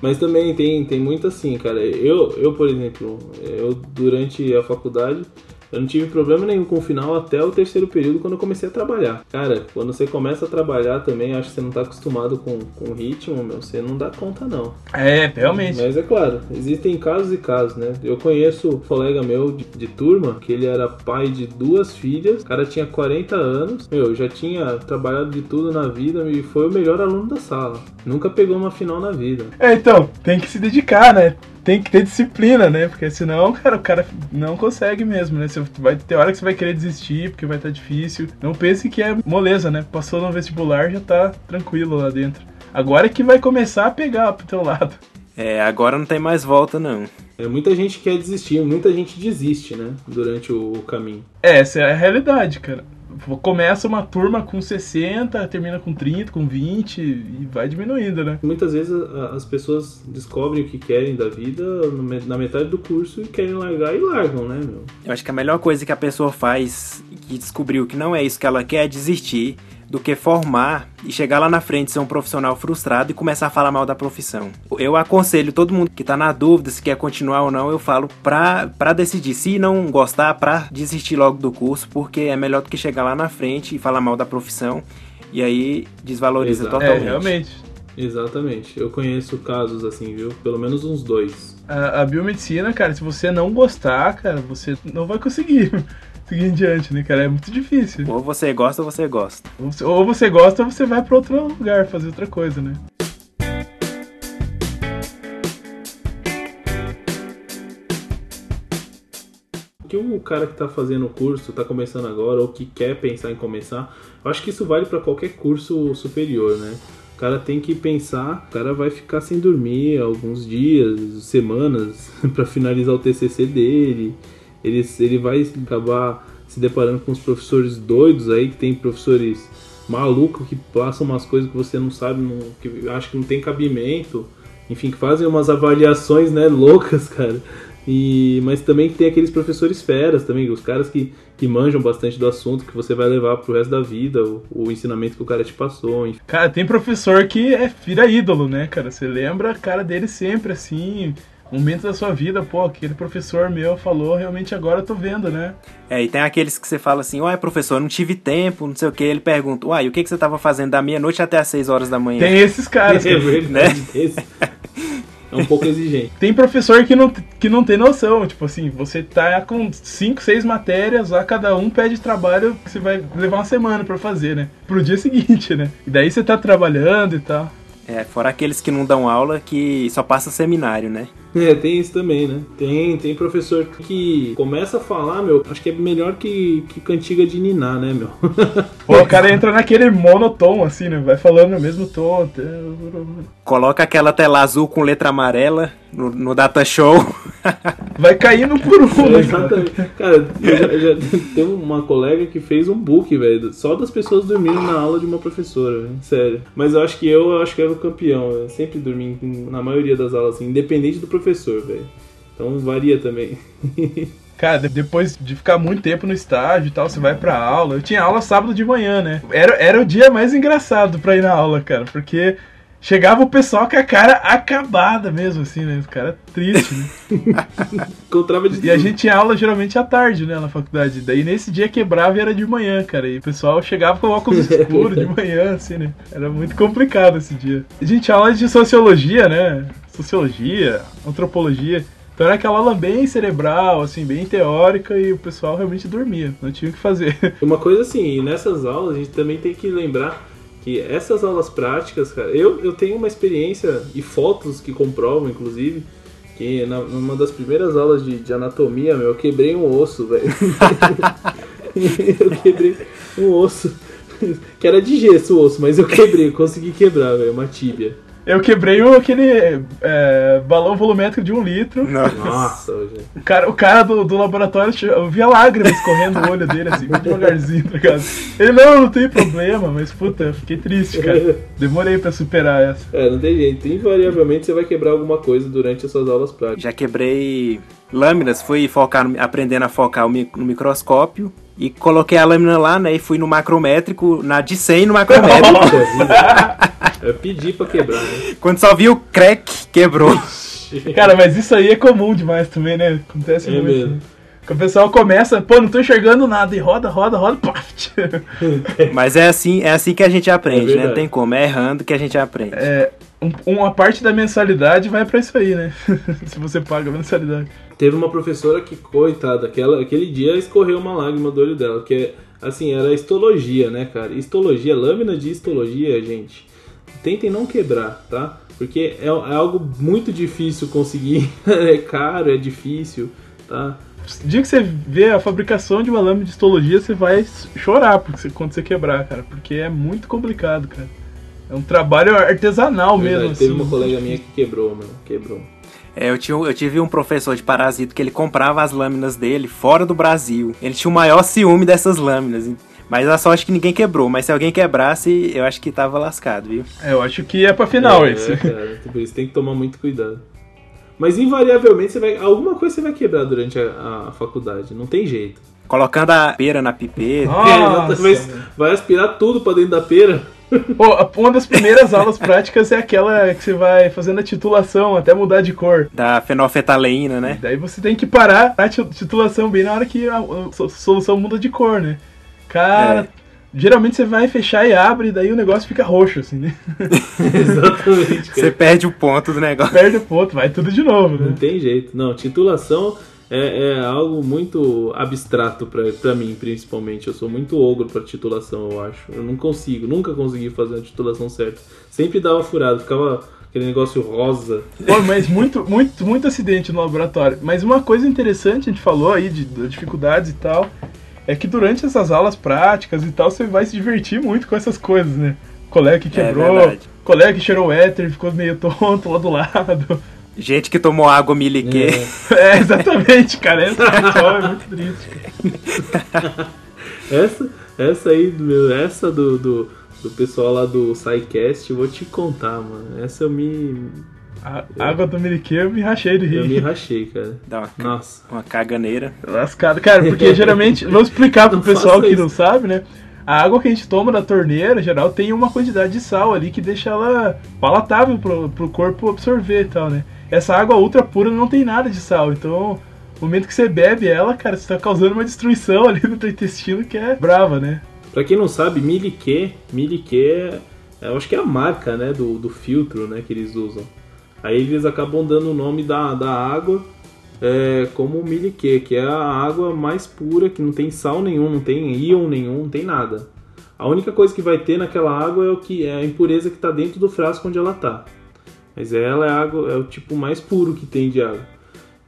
Speaker 1: Mas também tem, tem muito assim, cara. Eu, eu, por exemplo, eu durante a faculdade eu não tive problema nenhum com o final até o terceiro período quando eu comecei a trabalhar. Cara, quando você começa a trabalhar também, acho que você não tá acostumado com, com o ritmo, meu, você não dá conta não.
Speaker 2: É, realmente.
Speaker 1: Mas é claro, existem casos e casos, né? Eu conheço um colega meu de, de turma, que ele era pai de duas filhas, o cara tinha 40 anos, meu, já tinha trabalhado de tudo na vida e foi o melhor aluno da sala. Nunca pegou uma final na vida.
Speaker 2: É, então, tem que se dedicar, né? Tem que ter disciplina, né? Porque senão, cara, o cara não consegue mesmo, né? Você vai ter hora que você vai querer desistir, porque vai estar tá difícil. Não pense que é moleza, né? Passou no vestibular, já tá tranquilo lá dentro. Agora é que vai começar a pegar pro teu lado.
Speaker 3: É, agora não tem mais volta, não.
Speaker 1: É, muita gente quer desistir, muita gente desiste, né? Durante o caminho.
Speaker 2: É, essa é a realidade, cara começa uma turma com 60, termina com 30, com 20 e vai diminuindo, né?
Speaker 1: Muitas vezes as pessoas descobrem o que querem da vida na metade do curso e querem largar e largam, né, meu?
Speaker 3: Eu acho que a melhor coisa que a pessoa faz que descobriu que não é isso que ela quer é desistir do que formar e chegar lá na frente ser um profissional frustrado e começar a falar mal da profissão. Eu aconselho todo mundo que tá na dúvida se quer continuar ou não, eu falo pra, pra decidir. Se não gostar, pra desistir logo do curso, porque é melhor do que chegar lá na frente e falar mal da profissão e aí desvaloriza Exato. totalmente.
Speaker 2: É, realmente.
Speaker 1: Exatamente. Eu conheço casos assim, viu? Pelo menos uns dois.
Speaker 2: A, a biomedicina, cara, se você não gostar, cara, você não vai conseguir seguir em diante, né, cara? É muito difícil.
Speaker 3: Ou você gosta ou você gosta.
Speaker 2: Ou você, ou você gosta ou você vai para outro lugar fazer outra coisa, né?
Speaker 1: que o cara que está fazendo o curso, está começando agora, ou que quer pensar em começar, eu acho que isso vale para qualquer curso superior, né? O cara tem que pensar, o cara vai ficar sem dormir alguns dias, semanas, para finalizar o TCC dele. Ele, ele vai acabar se deparando com os professores doidos aí, que tem professores malucos que passam umas coisas que você não sabe, não, que acho que não tem cabimento, enfim, que fazem umas avaliações, né, loucas, cara. E, mas também tem aqueles professores feras também, os caras que, que manjam bastante do assunto, que você vai levar pro resto da vida, o, o ensinamento que o cara te passou. Enfim.
Speaker 2: Cara, tem professor que é vira ídolo, né, cara? Você lembra a cara dele sempre, assim, momento da sua vida, pô, aquele professor meu falou, realmente agora eu tô vendo, né?
Speaker 3: É, e tem aqueles que você fala assim, uai, professor, não tive tempo, não sei o que. Ele pergunta, uai, o que, que você tava fazendo da meia-noite até as 6 horas da manhã?
Speaker 2: Tem esses caras,
Speaker 1: É
Speaker 3: Né?
Speaker 1: é um pouco exigente.
Speaker 2: Tem professor que não, que não tem noção, tipo assim, você tá com 5, 6 matérias, lá cada um pede trabalho que você vai levar uma semana pra fazer, né? Pro dia seguinte, né? E daí você tá trabalhando e tal.
Speaker 3: É, fora aqueles que não dão aula, que só passa seminário, né?
Speaker 1: É, tem isso também, né? Tem, tem professor que começa a falar, meu, acho que é melhor que, que cantiga de niná, né, meu?
Speaker 2: Pô, o cara entra naquele monotom, assim, né? Vai falando no mesmo tom.
Speaker 3: Coloca aquela tela azul com letra amarela no, no data show.
Speaker 2: Vai caindo por um,
Speaker 1: É,
Speaker 2: né? cara?
Speaker 1: exatamente. Cara, eu já, eu já tem uma colega que fez um book, velho, só das pessoas dormindo na aula de uma professora, velho, sério. Mas eu acho que eu, eu acho que era o campeão, eu sempre dormi na maioria das aulas, assim, independente do professor, velho. Então varia também.
Speaker 2: Cara, de- depois de ficar muito tempo no estágio e tal, você vai pra aula. Eu tinha aula sábado de manhã, né? Era, era o dia mais engraçado pra ir na aula, cara, porque chegava o pessoal com a cara acabada mesmo, assim, né? O cara triste, né?
Speaker 1: Encontrava de
Speaker 2: E a
Speaker 1: tudo.
Speaker 2: gente tinha aula geralmente à tarde, né, na faculdade. Daí nesse dia quebrava e era de manhã, cara. E o pessoal chegava com óculos escuros de manhã, assim, né? Era muito complicado esse dia. A gente tinha aula de sociologia, né? Sociologia, antropologia. Então era aquela aula bem cerebral, assim, bem teórica e o pessoal realmente dormia. Não tinha o que fazer.
Speaker 1: Uma coisa assim, nessas aulas a gente também tem que lembrar que essas aulas práticas, cara, eu, eu tenho uma experiência e fotos que comprovam, inclusive, que na, numa das primeiras aulas de, de anatomia, meu, eu quebrei um osso, velho. eu quebrei um osso. Que era de gesso o osso, mas eu quebrei, eu consegui quebrar, velho, uma tíbia.
Speaker 2: Eu quebrei o- aquele é, balão volumétrico de um litro.
Speaker 1: Nossa.
Speaker 2: O cara, o cara do, do laboratório, eu via lágrimas correndo no olho dele, assim, muito devagarzinho, tá ligado? Ele, não, não tem problema, mas puta, eu fiquei triste, cara. Demorei pra superar essa.
Speaker 1: É, não tem jeito. Invariavelmente você vai quebrar alguma coisa durante as suas aulas práticas.
Speaker 3: Já quebrei lâminas, fui focar aprendendo a focar no microscópio e coloquei a lâmina lá, né? E fui no macrométrico, na de 100 no macrométrico.
Speaker 1: Eu pedi pra quebrar, né?
Speaker 3: Quando só vi o crack, quebrou.
Speaker 2: Cara, mas isso aí é comum demais também, né? Acontece
Speaker 1: É
Speaker 2: muito.
Speaker 1: mesmo.
Speaker 2: né? Que o pessoal começa, pô, não tô enxergando nada, e roda, roda, roda, paf!
Speaker 3: Mas é assim, é assim que a gente aprende,
Speaker 1: É
Speaker 3: né? Não tem como, é errando que a gente aprende.
Speaker 2: É, um- uma parte da mensalidade vai pra isso aí, né? Se você paga a mensalidade.
Speaker 1: Teve uma professora que, coitada, aquela, aquele dia escorreu uma lágrima do olho dela, que é, assim, era histologia, né, cara? Histologia, lâmina de histologia, gente. Tentem não quebrar, tá? Porque é, é algo muito difícil conseguir, é caro, é difícil, tá?
Speaker 2: O dia que você vê a fabricação de uma lâmina de histologia, você vai chorar porque você- quando você quebrar, cara. Porque é muito complicado, cara. É um trabalho artesanal
Speaker 1: Verdade,
Speaker 2: mesmo,
Speaker 1: Teve
Speaker 2: assim.
Speaker 1: uma colega minha que quebrou, meu, quebrou.
Speaker 3: É, eu, tinha, eu tive um professor de parasito que ele comprava as lâminas dele fora do Brasil. Ele tinha o maior ciúme dessas lâminas. Mas a sorte é que ninguém quebrou. Mas se alguém quebrasse, eu acho que tava lascado, viu?
Speaker 2: É, eu acho que é pra final
Speaker 1: é,
Speaker 2: esse.
Speaker 1: É, cara, por isso tem que tomar muito cuidado. Mas invariavelmente você vai. Alguma coisa você vai quebrar durante a, a faculdade, não tem jeito.
Speaker 3: Colocando a pera na pipeta.
Speaker 2: Nossa,
Speaker 1: É, vai, vai aspirar tudo pra dentro da pera.
Speaker 2: Pô, a- uma das primeiras aulas práticas é aquela que você vai fazendo a titulação até mudar de cor.
Speaker 3: Da fenolfetaleína, né?
Speaker 2: Daí você tem que parar a ti- titulação bem na hora que a, a so- solução muda de cor, né? Cara,
Speaker 3: É.
Speaker 2: geralmente você vai fechar e abre, daí o negócio fica roxo, assim, né?
Speaker 1: Exatamente,
Speaker 3: Você
Speaker 1: cara.
Speaker 3: perde o ponto do negócio.
Speaker 2: Perde o ponto, vai tudo de novo,
Speaker 1: Não
Speaker 2: né?
Speaker 1: tem jeito. Não, titulação é, é algo muito abstrato pra, pra mim, principalmente. Eu sou muito ogro pra titulação, eu acho. Eu não consigo, nunca consegui fazer a titulação certa. Sempre dava furado, ficava aquele negócio rosa.
Speaker 2: Pô, mas muito, muito, muito acidente no laboratório. Mas uma coisa interessante, a gente falou aí de, de dificuldades e tal, é que durante essas aulas práticas e tal, você vai se divertir muito com essas coisas, né? Colega que quebrou,
Speaker 3: verdade.
Speaker 2: colega que cheirou éter, ficou meio tonto lá do lado.
Speaker 3: Gente que tomou água miliquê.
Speaker 2: É, exatamente, cara. Essa pessoa é muito triste.
Speaker 1: Essa, essa aí, meu, essa do, do, do pessoal lá do SciCast, eu vou te contar, mano. Essa eu me.
Speaker 2: A água do Miriquê eu me rachei de
Speaker 1: Eu me
Speaker 2: rir.
Speaker 1: rachei, cara.
Speaker 3: Dá uma,
Speaker 1: Nossa.
Speaker 3: uma caganeira.
Speaker 2: Lascado. Cara, porque geralmente, vamos explicar pro
Speaker 1: Não
Speaker 2: pessoal que
Speaker 1: isso.
Speaker 2: não sabe, né? A água que a gente toma da torneira, em geral, tem uma quantidade de sal ali que deixa ela palatável pro, pro corpo absorver e tal, né? Essa água ultra pura não tem nada de sal, então no momento que você bebe ela, cara, você tá causando uma destruição ali no teu intestino que é brava, né?
Speaker 1: Pra quem não sabe, Miliquê, Miliquê, é- eu acho que é a marca, né, do, do filtro, né, que eles usam. Aí eles acabam dando o nome da, da água é, como Miliquê, que é a água mais pura, que não tem sal nenhum, não tem íon nenhum, não tem nada. A única coisa que vai ter naquela água é o que é a impureza que está dentro do frasco onde ela tá. Mas ela é água, é o tipo mais puro que tem de água.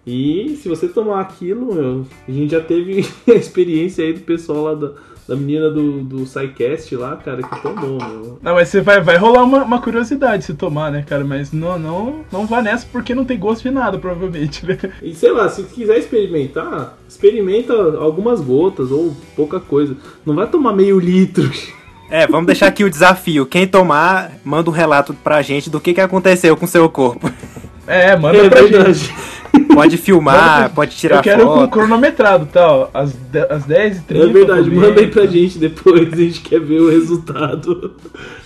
Speaker 1: E se você tomar aquilo, meu, a gente já teve a experiência aí do pessoal lá da, da menina do, do SciCast lá, cara, que tomou, meu.
Speaker 2: Não, mas você vai, vai rolar uma, uma curiosidade se tomar, né, cara? Mas não, não, não vá nessa porque não tem gosto de nada, provavelmente, né?
Speaker 1: E sei lá, se quiser experimentar, experimenta algumas gotas ou pouca coisa. Não vai tomar meio litro.
Speaker 3: É, vamos deixar aqui o desafio. Quem tomar, manda um relato pra gente do que, que aconteceu com o seu corpo.
Speaker 2: É, manda
Speaker 1: É
Speaker 2: pra gente.
Speaker 3: Pode filmar, pode tirar
Speaker 2: Eu quero com
Speaker 3: foto.
Speaker 2: cronometrado, tá? ó, Às, às 10h30.
Speaker 1: É verdade, manda aí pra gente depois, a gente quer ver o resultado.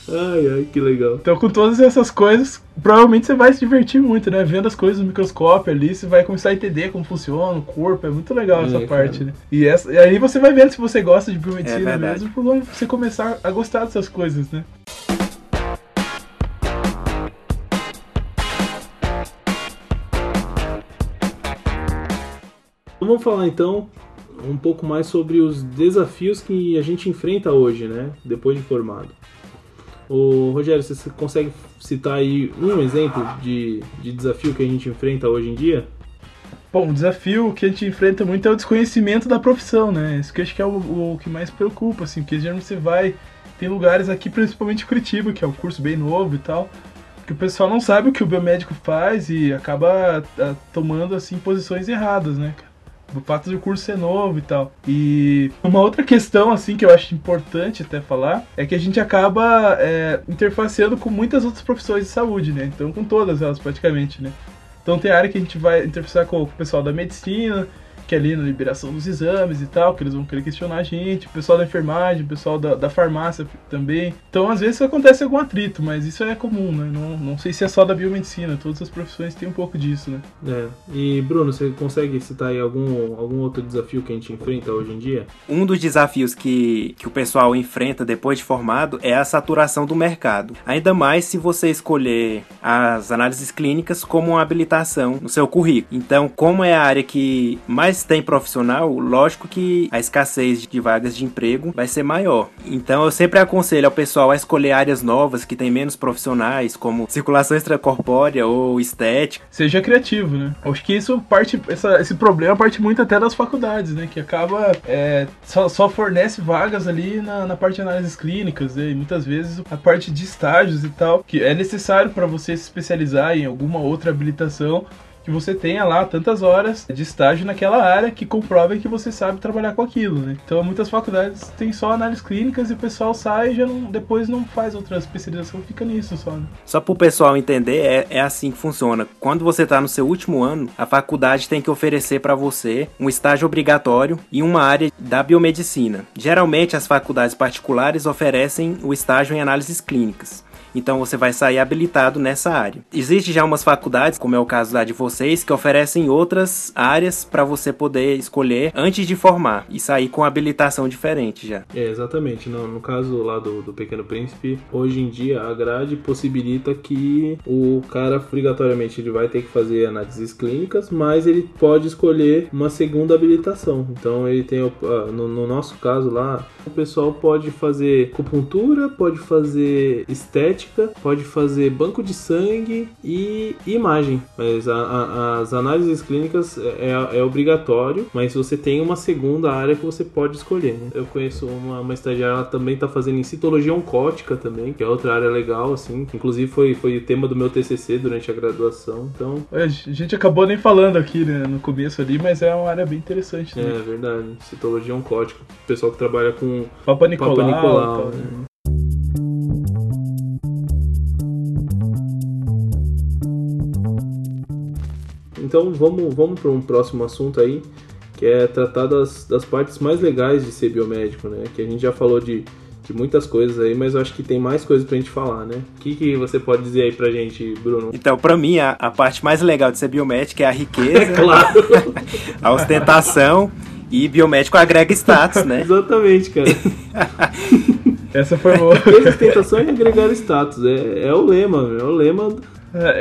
Speaker 1: Ai, ai, que legal.
Speaker 2: Então, com todas essas coisas, provavelmente você vai se divertir muito, né? Vendo as coisas no microscópio ali, você vai começar a entender como funciona o corpo. É muito legal
Speaker 1: É,
Speaker 2: essa
Speaker 1: cara.
Speaker 2: parte, né? E, essa, e aí você vai vendo se você gosta de
Speaker 3: É
Speaker 2: biomedicina
Speaker 3: verdade.
Speaker 2: mesmo, por você começar a gostar dessas coisas, né?
Speaker 1: Vamos falar então um pouco mais sobre os desafios que a gente enfrenta hoje, né? Depois de formado. Ô, Rogério, você consegue citar aí um exemplo de, de desafio que a gente enfrenta hoje em dia?
Speaker 2: Bom, o desafio que a gente enfrenta muito é o desconhecimento da profissão, né? Isso que eu acho que é o, o que mais preocupa, assim, porque geralmente você vai. Tem lugares aqui, principalmente Curitiba, que é um curso bem novo e tal, que o pessoal não sabe o que o biomédico faz e acaba ah, tomando, assim, posições erradas, né, cara? O fato do curso ser novo e tal. E uma outra questão, assim, que eu acho importante até falar, é que a gente acaba é, interfaceando com muitas outras profissões de saúde, né? Então, com todas elas, praticamente, né? Então tem área que a gente vai interfacear com o pessoal da medicina, que é ali na liberação dos exames e tal, que eles vão querer questionar a gente, o pessoal da enfermagem, o pessoal da, da farmácia também. Então às vezes acontece algum atrito, mas isso é comum, né? Não, não sei se é só da biomedicina, todas as profissões têm um pouco disso, né?
Speaker 1: É. E Bruno, você consegue citar aí algum, algum outro desafio que a gente enfrenta hoje em dia?
Speaker 3: Um dos desafios que, que o pessoal enfrenta depois de formado é a saturação do mercado. Ainda mais se você escolher as análises clínicas como uma habilitação no seu currículo. Então, como é a área que mais tem profissional, lógico que a escassez de vagas de emprego vai ser maior. Então, eu sempre aconselho ao pessoal a escolher áreas novas que tem menos profissionais, como circulação extracorpórea ou estética.
Speaker 2: Seja criativo, né? Acho que isso parte, essa- esse problema parte muito até das faculdades, né? Que acaba é, só, só fornece vagas ali na, na parte de análises clínicas, né? E muitas vezes a parte de estágios e tal, que é necessário para você se especializar em alguma outra habilitação que você tenha lá tantas horas de estágio naquela área que comprovem que você sabe trabalhar com aquilo, né? Então muitas faculdades têm só análises clínicas e o pessoal sai e já não, depois não faz outra especialização, fica nisso só, né?
Speaker 3: Só para o pessoal entender, é, é assim que funciona. Quando você está no seu último ano, a faculdade tem que oferecer para você um estágio obrigatório em uma área da biomedicina. Geralmente, as faculdades particulares oferecem o estágio em análises clínicas. Então você vai sair habilitado nessa área. Existe já umas faculdades, como é o caso da de vocês, que oferecem outras áreas para você poder escolher antes de formar e sair com habilitação diferente já.
Speaker 1: É, exatamente. No, no caso lá do, do Pequeno Príncipe, hoje em dia a grade possibilita que o cara obrigatoriamente ele vai ter que fazer análises clínicas, mas ele pode escolher uma segunda habilitação. Então ele tem, ah, no, no nosso caso lá, o pessoal pode fazer acupuntura, pode fazer estética genética, pode fazer banco de sangue e imagem. Mas a, a, as análises clínicas é, é, obrigatório, mas você tem uma segunda área que você pode escolher. Né? Eu conheço uma, uma estagiária, ela também está fazendo em citologia oncótica também, que é outra área legal, assim. Inclusive foi, foi o tema do meu TCC durante a graduação, então...
Speaker 2: A gente acabou nem falando aqui né, no começo ali, mas é uma área bem interessante.
Speaker 1: Né? É verdade, citologia oncótica. O pessoal que trabalha com
Speaker 2: Papa Nicolau. Papa Nicolau né?
Speaker 1: Então vamos, vamos para um próximo assunto aí, que é tratar das, das partes mais legais de ser biomédico, né? Que a gente já falou de, de muitas coisas aí, mas eu acho que tem mais coisas pra gente falar, né? O que, que você pode dizer aí pra gente, Bruno?
Speaker 3: Então, pra mim, a, a parte mais legal de ser biomédico é a riqueza,
Speaker 1: claro.
Speaker 3: a ostentação e biomédico agrega status, né?
Speaker 1: Exatamente, cara.
Speaker 2: Essa foi boa.
Speaker 1: Ostentação e agregar status. É, é o lema, é o lema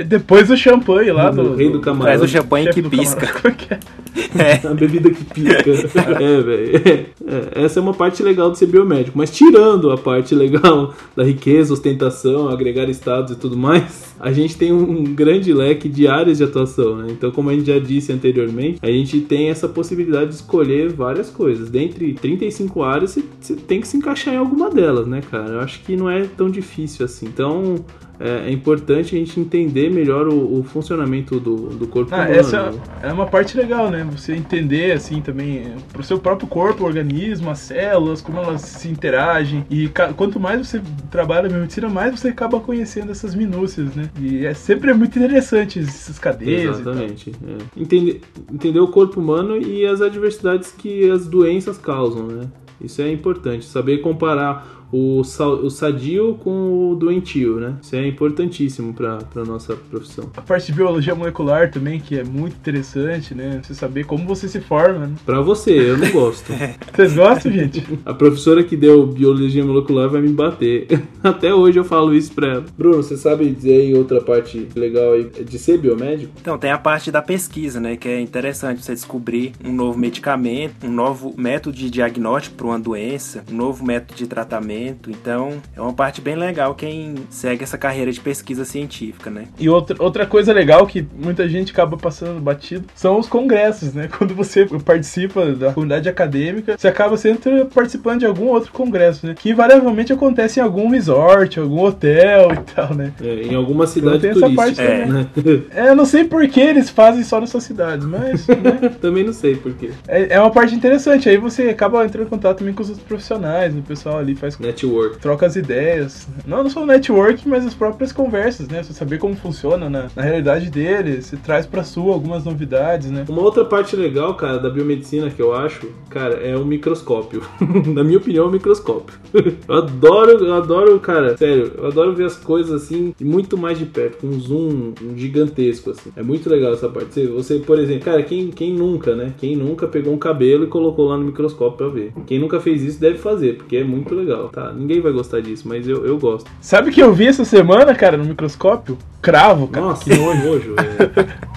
Speaker 2: depois o champanhe lá do,
Speaker 1: do rei do camarão.
Speaker 3: Traz o champanhe que pisca.
Speaker 1: É. A bebida que pisca. é, velho. É, essa é uma parte legal de ser biomédico. Mas tirando a parte legal da riqueza, ostentação, agregar estados e tudo mais, a gente tem um grande leque de áreas de atuação. Né? Então, como a gente já disse anteriormente, a gente tem essa possibilidade de escolher várias coisas. Dentre 35 áreas, você tem que se encaixar em alguma delas, né, cara? Eu acho que não é tão difícil assim. Então, é, é, importante a gente entender melhor o, o funcionamento do, do corpo
Speaker 2: ah,
Speaker 1: humano.
Speaker 2: Essa é uma parte legal, né? Você entender, assim, também pro seu próprio corpo, organismo, as células, como elas se interagem. E quanto mais você trabalha na medicina, mais você acaba conhecendo essas minúcias, né? E é sempre muito interessante essas cadeias.
Speaker 1: Exatamente. É. Entender, entender o corpo humano e as adversidades que as doenças causam, né? Isso é importante, saber comparar o, o sadio com o doentio, né? Isso é importantíssimo para a nossa profissão.
Speaker 2: A parte de biologia molecular também, que é muito interessante, né? Você saber como você se forma. Né?
Speaker 1: Para você, eu não gosto.
Speaker 2: Vocês gostam, gente?
Speaker 1: A professora que deu biologia molecular vai me bater. Até hoje eu falo isso pra ela. Bruno, você sabe dizer aí outra parte legal aí de ser biomédico?
Speaker 3: Então, tem a parte da pesquisa, né? Que é interessante você descobrir um novo medicamento, um novo método de diagnóstico para uma doença, um novo método de tratamento então, é uma parte bem legal quem segue essa carreira de pesquisa científica, né?
Speaker 2: E outra, outra coisa legal que muita gente acaba passando batido são os congressos, né? Quando você participa da comunidade acadêmica, você acaba sempre participando de algum outro congresso, né? Que invariavelmente acontece em algum resort, algum hotel e tal, né?
Speaker 1: É, em alguma cidade então, tem turística. Essa parte
Speaker 2: é. Também. é, eu não sei por que eles fazem só nessas cidades, mas... Né?
Speaker 1: também não sei por quê.
Speaker 2: É, é uma parte interessante, aí você acaba entrando em contato também com os outros profissionais, o pessoal ali faz...
Speaker 1: Né? Network.
Speaker 2: Troca as ideias. Não, não só o network, mas as próprias conversas, né? Você saber como funciona na, na realidade deles, você traz pra sua algumas novidades, né?
Speaker 1: Uma outra parte legal, cara, da biomedicina que eu acho, cara, é o microscópio. na minha opinião, é o microscópio. eu adoro, eu adoro, cara, sério, eu adoro ver as coisas assim, muito mais de perto, com um zoom gigantesco, assim. É muito legal essa parte. Você, você por exemplo, cara, quem, quem nunca, né? Quem nunca pegou um cabelo e colocou lá no microscópio pra ver? Quem nunca fez isso deve fazer, porque é muito legal, tá? Ninguém vai gostar disso, mas eu, eu gosto.
Speaker 2: Sabe o que eu vi essa semana, cara, no microscópio? Cravo, cara.
Speaker 1: Nossa, que nojo.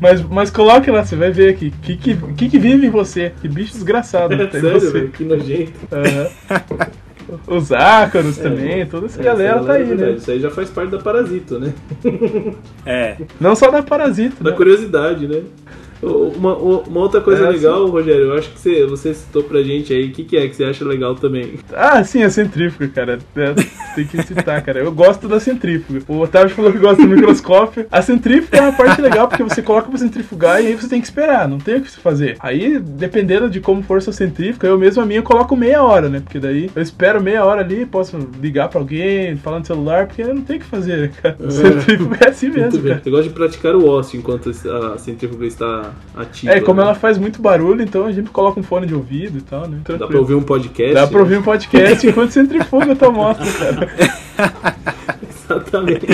Speaker 2: Mas, mas coloque lá, você vai ver aqui. O que, que, que, que vive em você? Que bicho desgraçado
Speaker 1: é, sério, você. que nojento.
Speaker 2: Uhum. Os ácaros é, também, toda essa galera tá aí, né?
Speaker 1: Isso aí já faz parte da parasito, né?
Speaker 3: É.
Speaker 2: Não só da parasito.
Speaker 1: Da
Speaker 2: né?
Speaker 1: curiosidade, né? Uma, uma outra coisa é, legal, Rogério, eu acho que você, você citou pra gente aí, o que, que é que você acha legal também?
Speaker 2: Ah, sim, a centrífuga, cara. É, tem que citar, cara. Eu gosto da centrífuga. O Otávio falou que gosta do microscópio. A centrífuga é uma parte legal, porque você coloca pra centrifugar e aí você tem que esperar, não tem o que fazer. Aí, dependendo de como for sua centrífuga, eu mesmo a minha coloco meia hora, né? Porque daí eu espero meia hora ali, posso ligar pra alguém, falar no celular, porque eu não tenho o que fazer, cara. É. Centrífuga é assim mesmo, cara.
Speaker 1: Você gosta de praticar o ócio enquanto a centrífuga está ativa.
Speaker 2: É, como né? ela faz muito barulho, então a gente coloca um fone de ouvido e tal, né?
Speaker 1: Tranquilo. Dá pra ouvir um podcast?
Speaker 2: Dá pra ouvir um podcast enquanto centrifuga tua moto, cara.
Speaker 1: Exatamente.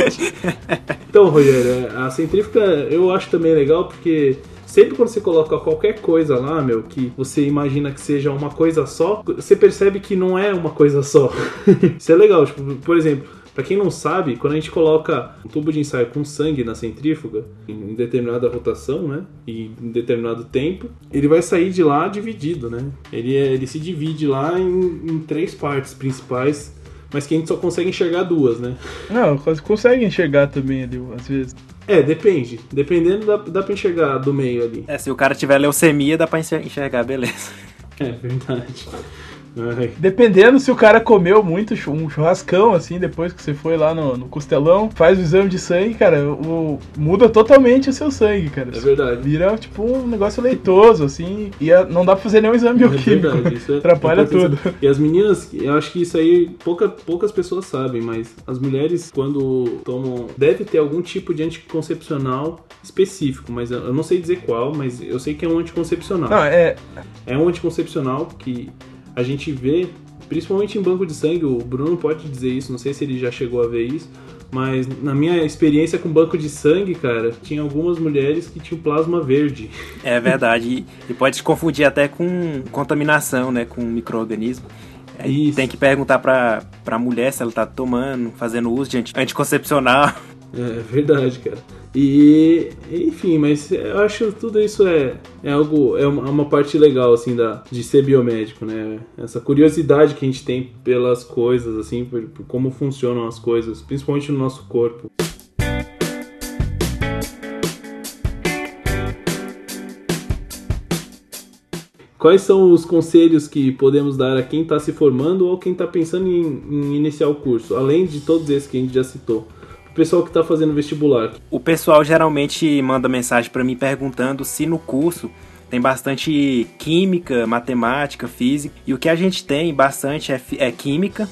Speaker 1: Então, Rogério, a centrífuga eu acho também legal porque sempre quando você coloca qualquer coisa lá, meu, que você imagina que seja uma coisa só, você percebe que não é uma coisa só. Isso é legal, tipo, por exemplo, para quem não sabe, quando a gente coloca um tubo de ensaio com sangue na centrífuga, em determinada rotação, né, e em determinado tempo, ele vai sair de lá dividido, né? Ele, é, ele se divide lá em, em três partes principais mas que a gente só consegue enxergar duas, né?
Speaker 2: Não, consegue enxergar também ali, às vezes.
Speaker 1: É, depende. Dependendo, dá, dá pra enxergar do meio ali.
Speaker 3: É, se o cara tiver leucemia, dá pra enxergar, beleza.
Speaker 1: É verdade.
Speaker 2: Ai. Dependendo se o cara comeu muito um churrascão, assim, depois que você foi lá no, no costelão, faz o exame de sangue, cara, o, muda totalmente o seu sangue, cara.
Speaker 1: É verdade.
Speaker 2: Vira, tipo, um negócio leitoso, assim, e não dá pra fazer nenhum exame bioquímico. É verdade, isso é, Atrapalha tudo.
Speaker 1: E as meninas, eu acho que isso aí pouca, poucas pessoas sabem, mas as mulheres, quando tomam. Deve ter algum tipo de anticoncepcional específico, mas eu não sei dizer qual, mas eu sei que é um anticoncepcional.
Speaker 2: Não, é.
Speaker 1: É um anticoncepcional que a gente vê, principalmente em banco de sangue, o Bruno pode dizer isso, não sei se ele já chegou a ver isso, mas na minha experiência com banco de sangue, cara, tinha algumas mulheres que tinham plasma verde.
Speaker 3: É verdade, e pode se confundir até com contaminação, né, com microorganismo. Isso. Tem que perguntar pra, pra mulher se ela tá tomando, fazendo uso de anticoncepcional.
Speaker 1: É verdade, cara. E, enfim, mas eu acho que tudo isso é, é algo, é uma, uma, parte legal, assim, da, de ser biomédico, né? Essa curiosidade que a gente tem pelas coisas, assim, por, por como funcionam as coisas, principalmente no nosso corpo. Quais são os conselhos que podemos dar a quem está se formando ou quem está pensando em, em iniciar o curso, além de todos esses que a gente já citou? Pessoal que está fazendo vestibular?
Speaker 3: O pessoal geralmente manda mensagem para mim perguntando se no curso tem bastante química, matemática, física. E o que a gente tem bastante é, é química.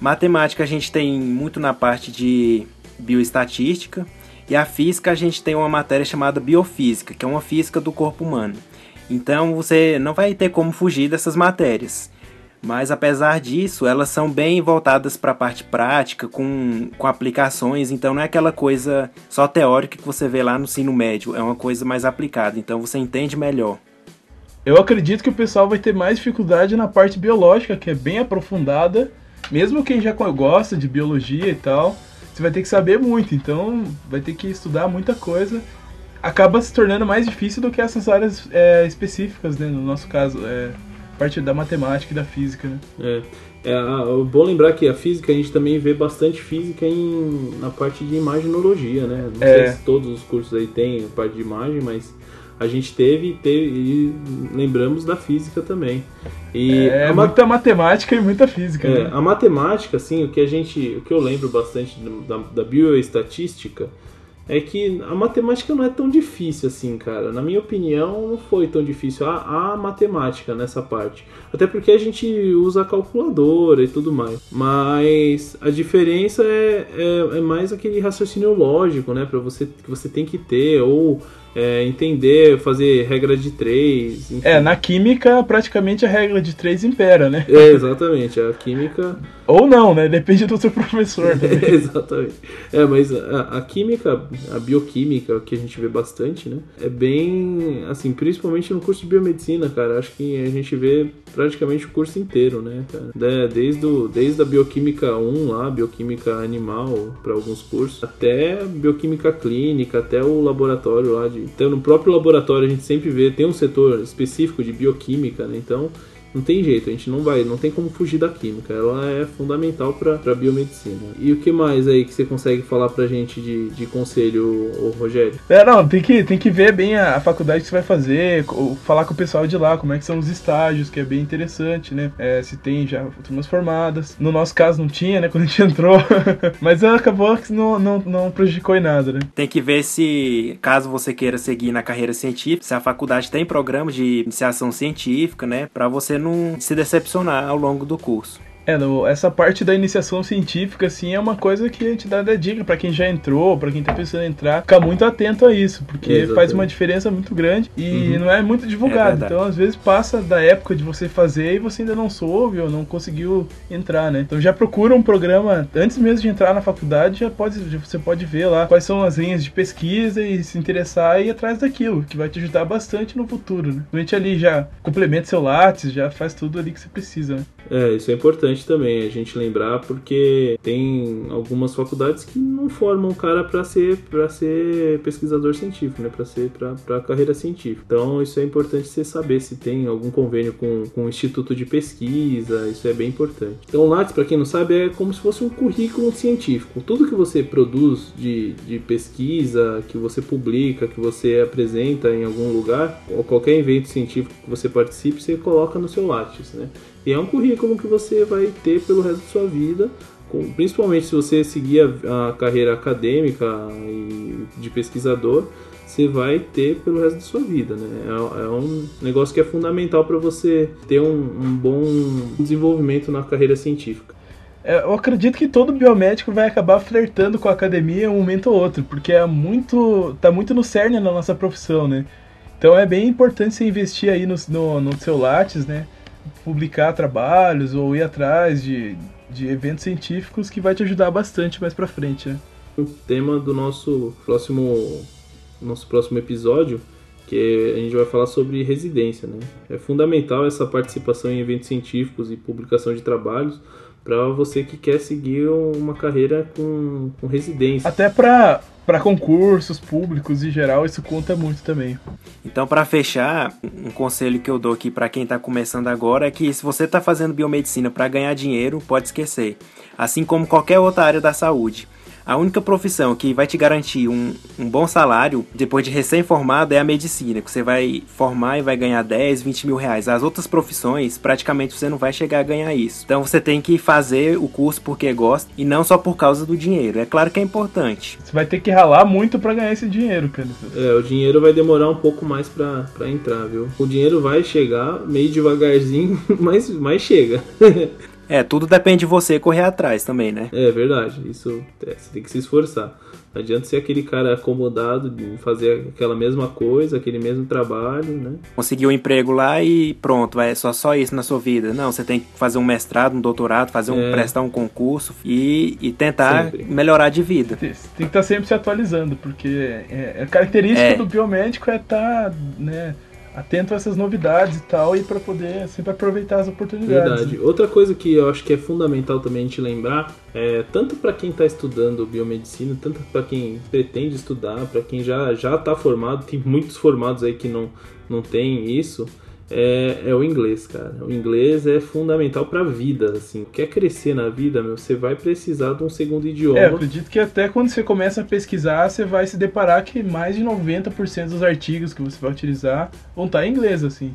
Speaker 3: Matemática a gente tem muito na parte de bioestatística. E a física a gente tem uma matéria chamada biofísica, que é uma física do corpo humano. Então você não vai ter como fugir dessas matérias. Mas apesar disso, elas são bem voltadas para a parte prática, com, com aplicações, então não é aquela coisa só teórica que você vê lá no ensino médio, é uma coisa mais aplicada, então você entende melhor.
Speaker 2: Eu acredito que o pessoal vai ter mais dificuldade na parte biológica, que é bem aprofundada, mesmo quem já gosta de biologia e tal, você vai ter que saber muito, então vai ter que estudar muita coisa. Acaba se tornando mais difícil do que essas áreas é, específicas, né? No nosso caso, é, parte da matemática e da física, né?
Speaker 1: É. É, é bom lembrar que a física a gente também vê bastante física em, na parte de imaginologia, né? Não é. sei se todos os cursos aí têm a parte de imagem, mas a gente teve, teve e lembramos da física também.
Speaker 2: E é muita matemática e muita física.
Speaker 1: É,
Speaker 2: né?
Speaker 1: A matemática, assim, o que a gente, o que eu lembro bastante da, da bioestatística é que a matemática não é tão difícil assim, cara. Na minha opinião, não foi tão difícil a, a matemática nessa parte. Até porque a gente usa a calculadora e tudo mais. Mas a diferença é, é, é mais aquele raciocínio lógico, né? Pra você, que você tem que ter, ou é, entender, fazer regra de três.
Speaker 2: Enfim. É, na química praticamente a regra de três impera, né?
Speaker 1: É, exatamente. A química.
Speaker 2: Ou não, né? Depende do seu professor
Speaker 1: É, exatamente. É, mas a, a, química, a bioquímica, que a gente vê bastante, né? É bem, assim, principalmente no curso de biomedicina, cara. Acho que a gente vê praticamente o curso inteiro, né, cara? Desde, o, desde a bioquímica 1 lá, bioquímica animal, para alguns cursos, até bioquímica clínica, até o laboratório lá de então, no próprio laboratório a gente sempre vê, tem um setor específico de bioquímica, né? Então, não tem jeito, a gente não vai, não tem como fugir da química, ela é fundamental para a biomedicina. E o que mais aí que você consegue falar pra gente de, de conselho, Rogério?
Speaker 2: É, não, tem que, tem que ver bem a, a, faculdade que você vai fazer, falar com o pessoal de lá, como é que são os estágios, que é bem interessante, né? É, se tem já turmas formadas. No nosso caso não tinha, né, quando a gente entrou, mas acabou que não, não, não prejudicou em nada, né?
Speaker 3: Tem que ver se, caso você queira seguir na carreira científica, se a faculdade tem programas de iniciação científica, né, para você não se decepcionar ao longo do curso.
Speaker 2: É, no, essa parte da iniciação científica, assim, é uma coisa que a gente dá da dica para quem já entrou, para quem tá pensando em entrar, ficar muito atento a isso, porque Exatamente. faz uma diferença muito grande e uhum. não é muito divulgado. É então, às vezes, passa da época de você fazer e você ainda não soube ou não conseguiu entrar, né? Então, já procura um programa, antes mesmo de entrar na faculdade, já pode, você pode ver lá quais são as linhas de pesquisa e se interessar e ir atrás daquilo, que vai te ajudar bastante no futuro, né? A gente ali já complementa seu Lattes, já faz tudo ali que você precisa, né?
Speaker 1: É, isso é importante importante também a gente lembrar porque tem algumas faculdades que não formam o cara para ser para ser pesquisador científico, né, para ser para carreira científica. Então isso é importante você saber se tem algum convênio com, com um instituto de pesquisa, isso é bem importante. Então o para quem não sabe, é como se fosse um currículo científico. Tudo que você produz de, de pesquisa, que você publica, que você apresenta em algum lugar, ou qualquer evento científico que você participe, você coloca no seu Lattes, né? E é um currículo que você vai ter pelo resto da sua vida, principalmente se você seguir a, a carreira acadêmica e de pesquisador, você vai ter pelo resto da sua vida, né? É, é um negócio que é fundamental para você ter um, um, bom desenvolvimento na carreira científica.
Speaker 2: É, eu acredito que todo biomédico vai acabar flertando com a academia um momento ou outro, porque é muito, tá muito no cerne da nossa profissão, né? Então é bem importante você investir aí no, no, no seu Lattes, né? Publicar trabalhos ou ir atrás de, de eventos científicos que vai te ajudar bastante mais para frente. Né?
Speaker 1: O tema do nosso próximo nosso próximo episódio, que a gente vai falar sobre residência, né? É fundamental essa participação em eventos científicos e publicação de trabalhos para você que quer seguir uma carreira com, com residência.
Speaker 2: Até para para concursos públicos em geral, isso conta muito também.
Speaker 3: Então, para fechar, um conselho que eu dou aqui para quem está começando agora é que se você está fazendo biomedicina para ganhar dinheiro, pode esquecer. Assim como qualquer outra área da saúde. A única profissão que vai te garantir um, um bom salário depois de recém-formado é a medicina, que você vai formar e vai ganhar 10, 20 mil reais. As outras profissões, praticamente você não vai chegar a ganhar isso. Então você tem que fazer o curso porque gosta e não só por causa do dinheiro. É claro que é importante.
Speaker 2: Você vai ter que ralar muito para ganhar esse dinheiro, cara.
Speaker 1: É, o dinheiro vai demorar um pouco mais para entrar, viu? O dinheiro vai chegar meio devagarzinho, mas, mas chega.
Speaker 3: É, tudo depende de você correr atrás também, né?
Speaker 1: É verdade, isso é, você tem que se esforçar. Não adianta ser aquele cara acomodado de fazer aquela mesma coisa, aquele mesmo trabalho, né?
Speaker 3: Conseguir um emprego lá e pronto, é só, só isso na sua vida. Não, você tem que fazer um mestrado, um doutorado, fazer um, é. prestar um concurso e, e tentar sempre. melhorar de vida.
Speaker 2: Tem, tem que estar tá sempre se atualizando, porque é, a característica é. do biomédico é estar, tá, né? Atento a essas novidades e tal, e para poder sempre aproveitar as oportunidades.
Speaker 1: Verdade. Outra coisa que eu acho que é fundamental também a gente lembrar, é, tanto para quem está estudando biomedicina, tanto para quem pretende estudar, para quem já já está formado, tem muitos formados aí que não, não tem isso, é, é, o inglês, cara. O inglês é fundamental para a vida, assim. Quer crescer na vida, meu, você vai precisar de um segundo idioma.
Speaker 2: É, acredito que até quando você começa a pesquisar, você vai se deparar que mais de 90% dos artigos que você vai utilizar vão estar em inglês, assim.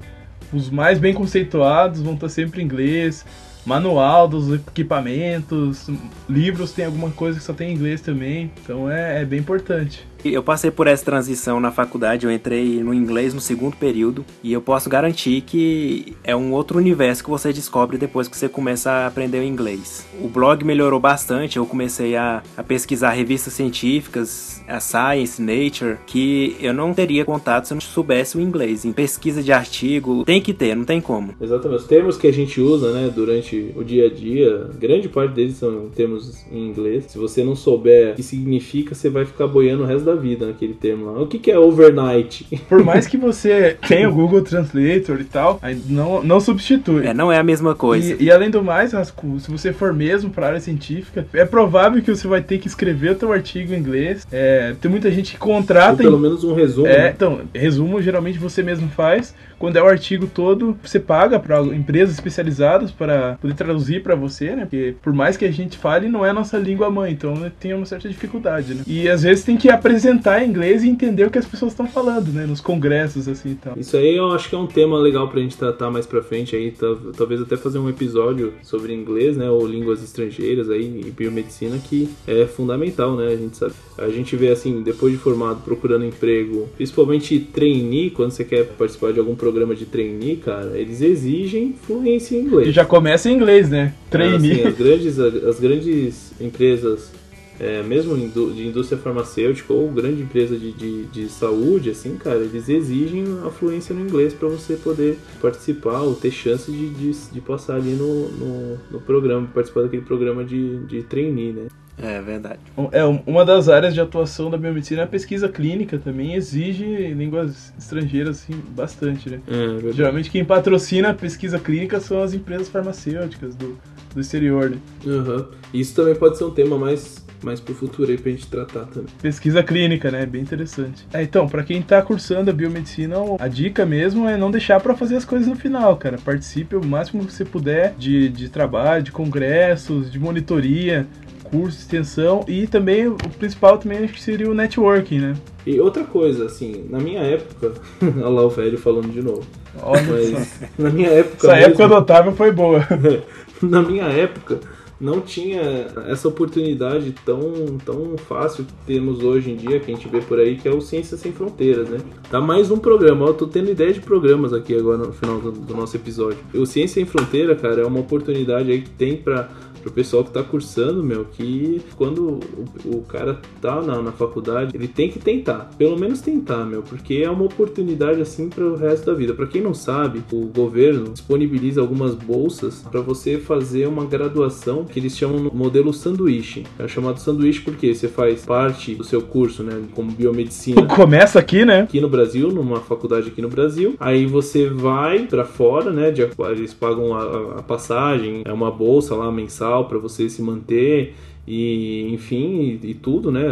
Speaker 2: Os mais bem conceituados vão estar sempre em inglês manual dos equipamentos, livros tem alguma coisa que só tem em inglês também, então é, é bem importante.
Speaker 3: Eu passei por essa transição na faculdade, eu entrei no inglês no segundo período e eu posso garantir que é um outro universo que você descobre depois que você começa a aprender o inglês. O blog melhorou bastante, eu comecei a, a pesquisar revistas científicas, a Science, Nature, que eu não teria contato se eu não soubesse o inglês. Em pesquisa de artigo, tem que ter, não tem como.
Speaker 1: Exatamente. Os termos que a gente usa né, durante o dia a dia, grande parte deles são termos em inglês. Se você não souber o que significa, você vai ficar boiando o resto da vida naquele termo lá. O que, que é overnight?
Speaker 2: Por mais que você tenha o Google Translator e tal, não, não substitui.
Speaker 3: É, não é a mesma coisa.
Speaker 2: E, e além do mais, se você for mesmo para área científica, é provável que você vai ter que escrever o teu artigo em inglês. É, tem muita gente que contrata. Ou
Speaker 1: pelo em... menos um resumo.
Speaker 2: É, né? então, resumo geralmente você mesmo faz. Quando é o artigo todo, você paga para empresas especializadas para poder traduzir para você, né? Porque por mais que a gente fale, não é a nossa língua mãe, então né, tem uma certa dificuldade, né? E às vezes tem que apresentar em inglês e entender o que as pessoas estão falando, né? Nos congressos, assim e tal.
Speaker 1: Isso aí eu acho que é um tema legal pra gente tratar mais pra frente aí, talvez até fazer um episódio sobre inglês, né? Ou línguas estrangeiras aí e biomedicina, que é fundamental, né? A gente sabe. A gente vê assim, depois de formado, procurando emprego, principalmente trainee, quando você quer participar de algum programa de trainee, cara, eles exigem fluência em inglês.
Speaker 2: E já começa em inglês, né? Trainee.
Speaker 1: Assim, as, grandes, as grandes empresas, é, mesmo de indústria farmacêutica ou grande empresa de, de, de, saúde, assim, cara, eles exigem a fluência no inglês para você poder participar ou ter chance de, de, de passar ali no, no, no, programa, participar daquele programa de, de trainee, né?
Speaker 3: É verdade.
Speaker 2: É, uma das áreas de atuação da biomedicina é a pesquisa clínica também, exige línguas estrangeiras assim, bastante, né?
Speaker 1: É,
Speaker 2: Geralmente quem patrocina a pesquisa clínica são as empresas farmacêuticas do, do exterior. Né?
Speaker 1: Uhum. Isso também pode ser um tema mais mais pro futuro aí pra gente tratar também.
Speaker 2: Pesquisa clínica, né? Bem interessante. É, então, para quem tá cursando a biomedicina, a dica mesmo é não deixar para fazer as coisas no final, cara. Participe o máximo que você puder de, de trabalho, de congressos, de monitoria curso, extensão e também o principal também acho que seria o networking, né?
Speaker 1: E outra coisa, assim, na minha época, olha lá o velho falando de novo. Olha Mas, na minha época.
Speaker 2: Essa mesmo, época do Otávio foi boa.
Speaker 1: na minha época, não tinha essa oportunidade tão, tão fácil que temos hoje em dia, que a gente vê por aí, que é o Ciências Sem Fronteiras, né? Tá mais um programa, eu tô tendo ideia de programas aqui agora no final do, do nosso episódio. O Ciência Sem Fronteira, cara, é uma oportunidade aí que tem para pro pessoal que tá cursando, meu, que quando o, o cara tá na, na, faculdade, ele tem que tentar, pelo menos tentar, meu, porque é uma oportunidade assim para o resto da vida. Para quem não sabe, o governo disponibiliza algumas bolsas para você fazer uma graduação que eles chamam no modelo sanduíche. É chamado sanduíche porque você faz parte do seu curso, né, como biomedicina.
Speaker 2: Começa aqui, né?
Speaker 1: Aqui no Brasil, numa faculdade aqui no Brasil. Aí você vai para fora, né, de, eles pagam a, a passagem, é uma bolsa lá mensal para você se manter e enfim, e, e, tudo, né?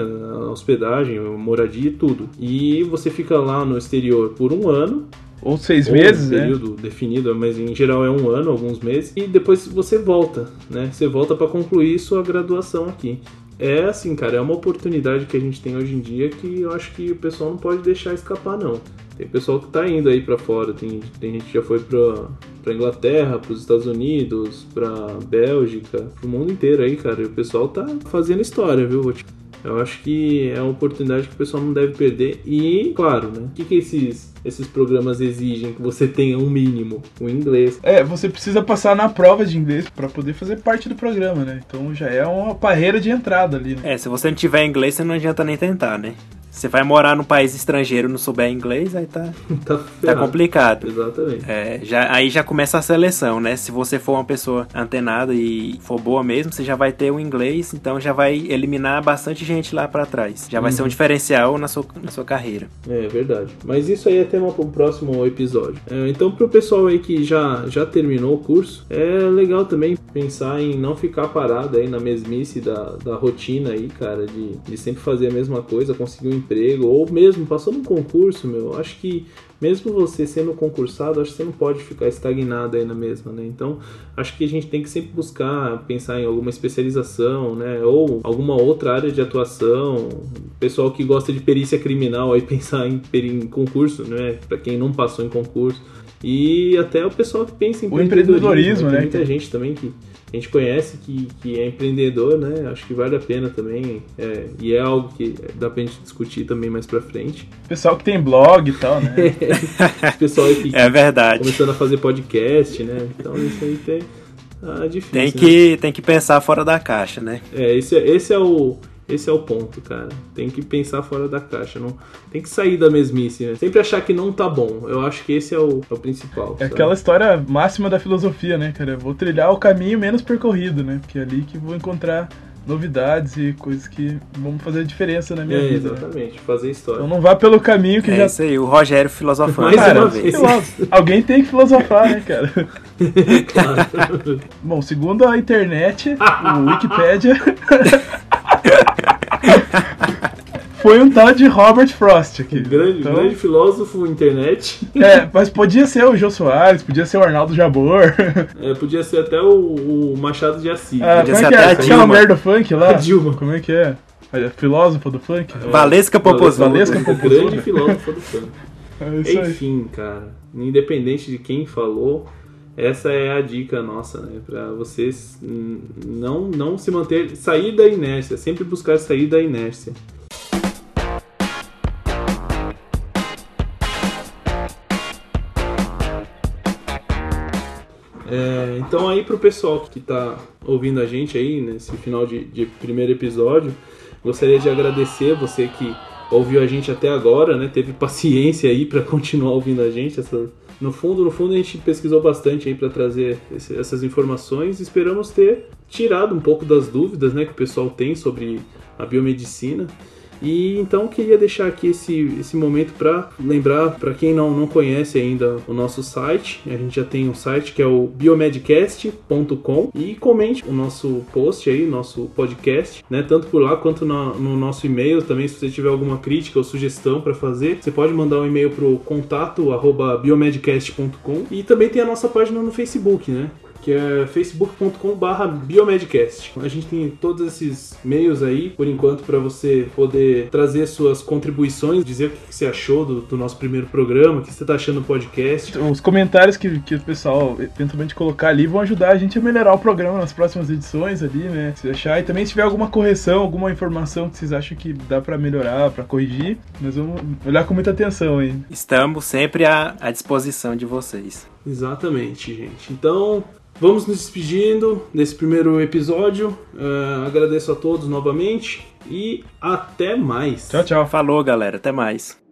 Speaker 1: Hospedagem, moradia e tudo. E você fica lá no exterior por um ano.
Speaker 2: Ou seis ou meses, um
Speaker 1: né? período
Speaker 2: né?
Speaker 1: definido, mas em geral é um ano, alguns meses. E depois você volta, né? Você volta para concluir sua graduação aqui. É assim, cara, é uma oportunidade que a gente tem hoje em dia que eu acho que o pessoal não pode deixar escapar, não. Tem pessoal que tá indo aí para fora, tem, tem gente que já foi pra, pra Inglaterra, pros Estados Unidos, pra Bélgica, pro mundo inteiro aí, cara. E o pessoal tá fazendo história, viu? Eu acho que é uma oportunidade que o pessoal não deve perder. E, claro, né? O que, que esses, esses programas exigem? Que você tenha um mínimo, o inglês.
Speaker 2: É, você precisa passar na prova de inglês para poder fazer parte do programa, né? Então já é uma barreira de entrada ali. Né?
Speaker 3: É, se você não tiver inglês, você não adianta nem tentar, né? Você vai morar num país estrangeiro não souber inglês, aí tá, tá, tá, complicado.
Speaker 1: Exatamente.
Speaker 3: É, já, aí já começa a seleção, né? Se você for uma pessoa antenada e for boa mesmo, você já vai ter o inglês, então já vai eliminar bastante gente lá para trás. Já vai ser um uhum. diferencial na sua, na sua carreira.
Speaker 1: É verdade. Mas isso aí é tema para um próximo episódio. É, então, pro pessoal aí que já, já terminou o curso, é legal também pensar em não ficar parado aí na mesmice da, da rotina aí, cara, de, de sempre fazer a mesma coisa, conseguir um emprego, ou mesmo passou num concurso, meu, acho que mesmo você sendo concursado, acho que você não pode ficar estagnado aí na mesma, né? Então, acho que a gente tem que sempre buscar pensar em alguma especialização, né? Ou alguma outra área de atuação. Pessoal que gosta de perícia criminal aí pensar em, em concurso, né? Para quem não passou em concurso. E até o pessoal que pensa em
Speaker 2: o empreendedorismo, né?
Speaker 1: Tem muita gente também que a gente conhece que, que é empreendedor, né? Acho que vale a pena também. É, e é algo que dá pra gente discutir também mais pra frente.
Speaker 2: Pessoal que tem blog e tal, né?
Speaker 1: pessoal que,
Speaker 3: é verdade.
Speaker 1: começando a fazer podcast, né? Então isso aí tem. Ah, difícil,
Speaker 3: tem que, né? tem que pensar fora da caixa, né?
Speaker 1: É, esse, é, esse é o esse é o ponto, cara. Tem que pensar fora da caixa. Não, tem que sair da mesmice, né? Sempre achar que não tá bom. Eu acho que esse é o, é o principal.
Speaker 2: É sabe? aquela história máxima da filosofia, né, cara? vou trilhar o caminho menos percorrido, né? Porque é ali que vou encontrar novidades e coisas que vão fazer diferença na minha
Speaker 1: é,
Speaker 2: vida.
Speaker 1: Exatamente, né? fazer história.
Speaker 2: Então não vá pelo caminho que
Speaker 3: é
Speaker 2: já.
Speaker 3: Isso aí, o Rogério filosofando.
Speaker 1: Mais cara, uma vez.
Speaker 2: Alguém tem que filosofar, né, cara? claro. Bom, segundo a internet, o Wikipedia. Foi um tal de Robert Frost aqui.
Speaker 1: Grande, então, grande filósofo internet.
Speaker 2: É, mas podia ser o Jô Soares, podia ser o Arnaldo Jabor.
Speaker 1: É, podia ser até o, o Machado de Assis.
Speaker 2: Ah, podia como é que é? Aquela merda do funk lá? A Dilma. Como é que é? Filósofo do funk?
Speaker 3: É. Valesca Popozuda.
Speaker 1: Valesca Popozuda. Grande filósofo do funk. É Enfim, cara, independente de quem falou, essa é a dica nossa, né? Para vocês não, não se manter, sair da inércia, sempre buscar sair da inércia. É, então aí pro pessoal que está ouvindo a gente aí nesse final de, de primeiro episódio, gostaria de agradecer você que ouviu a gente até agora, né? Teve paciência aí para continuar ouvindo a gente no fundo, no fundo a gente pesquisou bastante aí para trazer esse, essas informações. Esperamos ter tirado um pouco das dúvidas, né, que o pessoal tem sobre a biomedicina. E então queria deixar aqui esse, esse momento para lembrar para quem não, não conhece ainda o nosso site, a gente já tem um site que é o biomedcast.com e comente o nosso post aí, nosso podcast, né, tanto por lá quanto no, no nosso e-mail também, se você tiver alguma crítica ou sugestão para fazer, você pode mandar um e-mail pro contato arroba biomedcast.com e também tem a nossa página no Facebook, né? Que é facebook.com/barra biomedcast. A gente tem todos esses meios aí, por enquanto, para você poder trazer suas contribuições, dizer o que você achou do, do nosso primeiro programa, o que você está achando do podcast.
Speaker 2: Os comentários que, que o pessoal eventualmente colocar ali vão ajudar a gente a melhorar o programa nas próximas edições ali, né? Se achar. E também se tiver alguma correção, alguma informação que vocês acham que dá para melhorar, para corrigir, nós vamos olhar com muita atenção aí.
Speaker 3: Estamos sempre à, à disposição de vocês.
Speaker 1: Exatamente, gente. Então, Vamos nos despedindo desse primeiro episódio. Uh, agradeço a todos novamente e até mais.
Speaker 2: Tchau, tchau.
Speaker 3: Falou, galera. Até mais.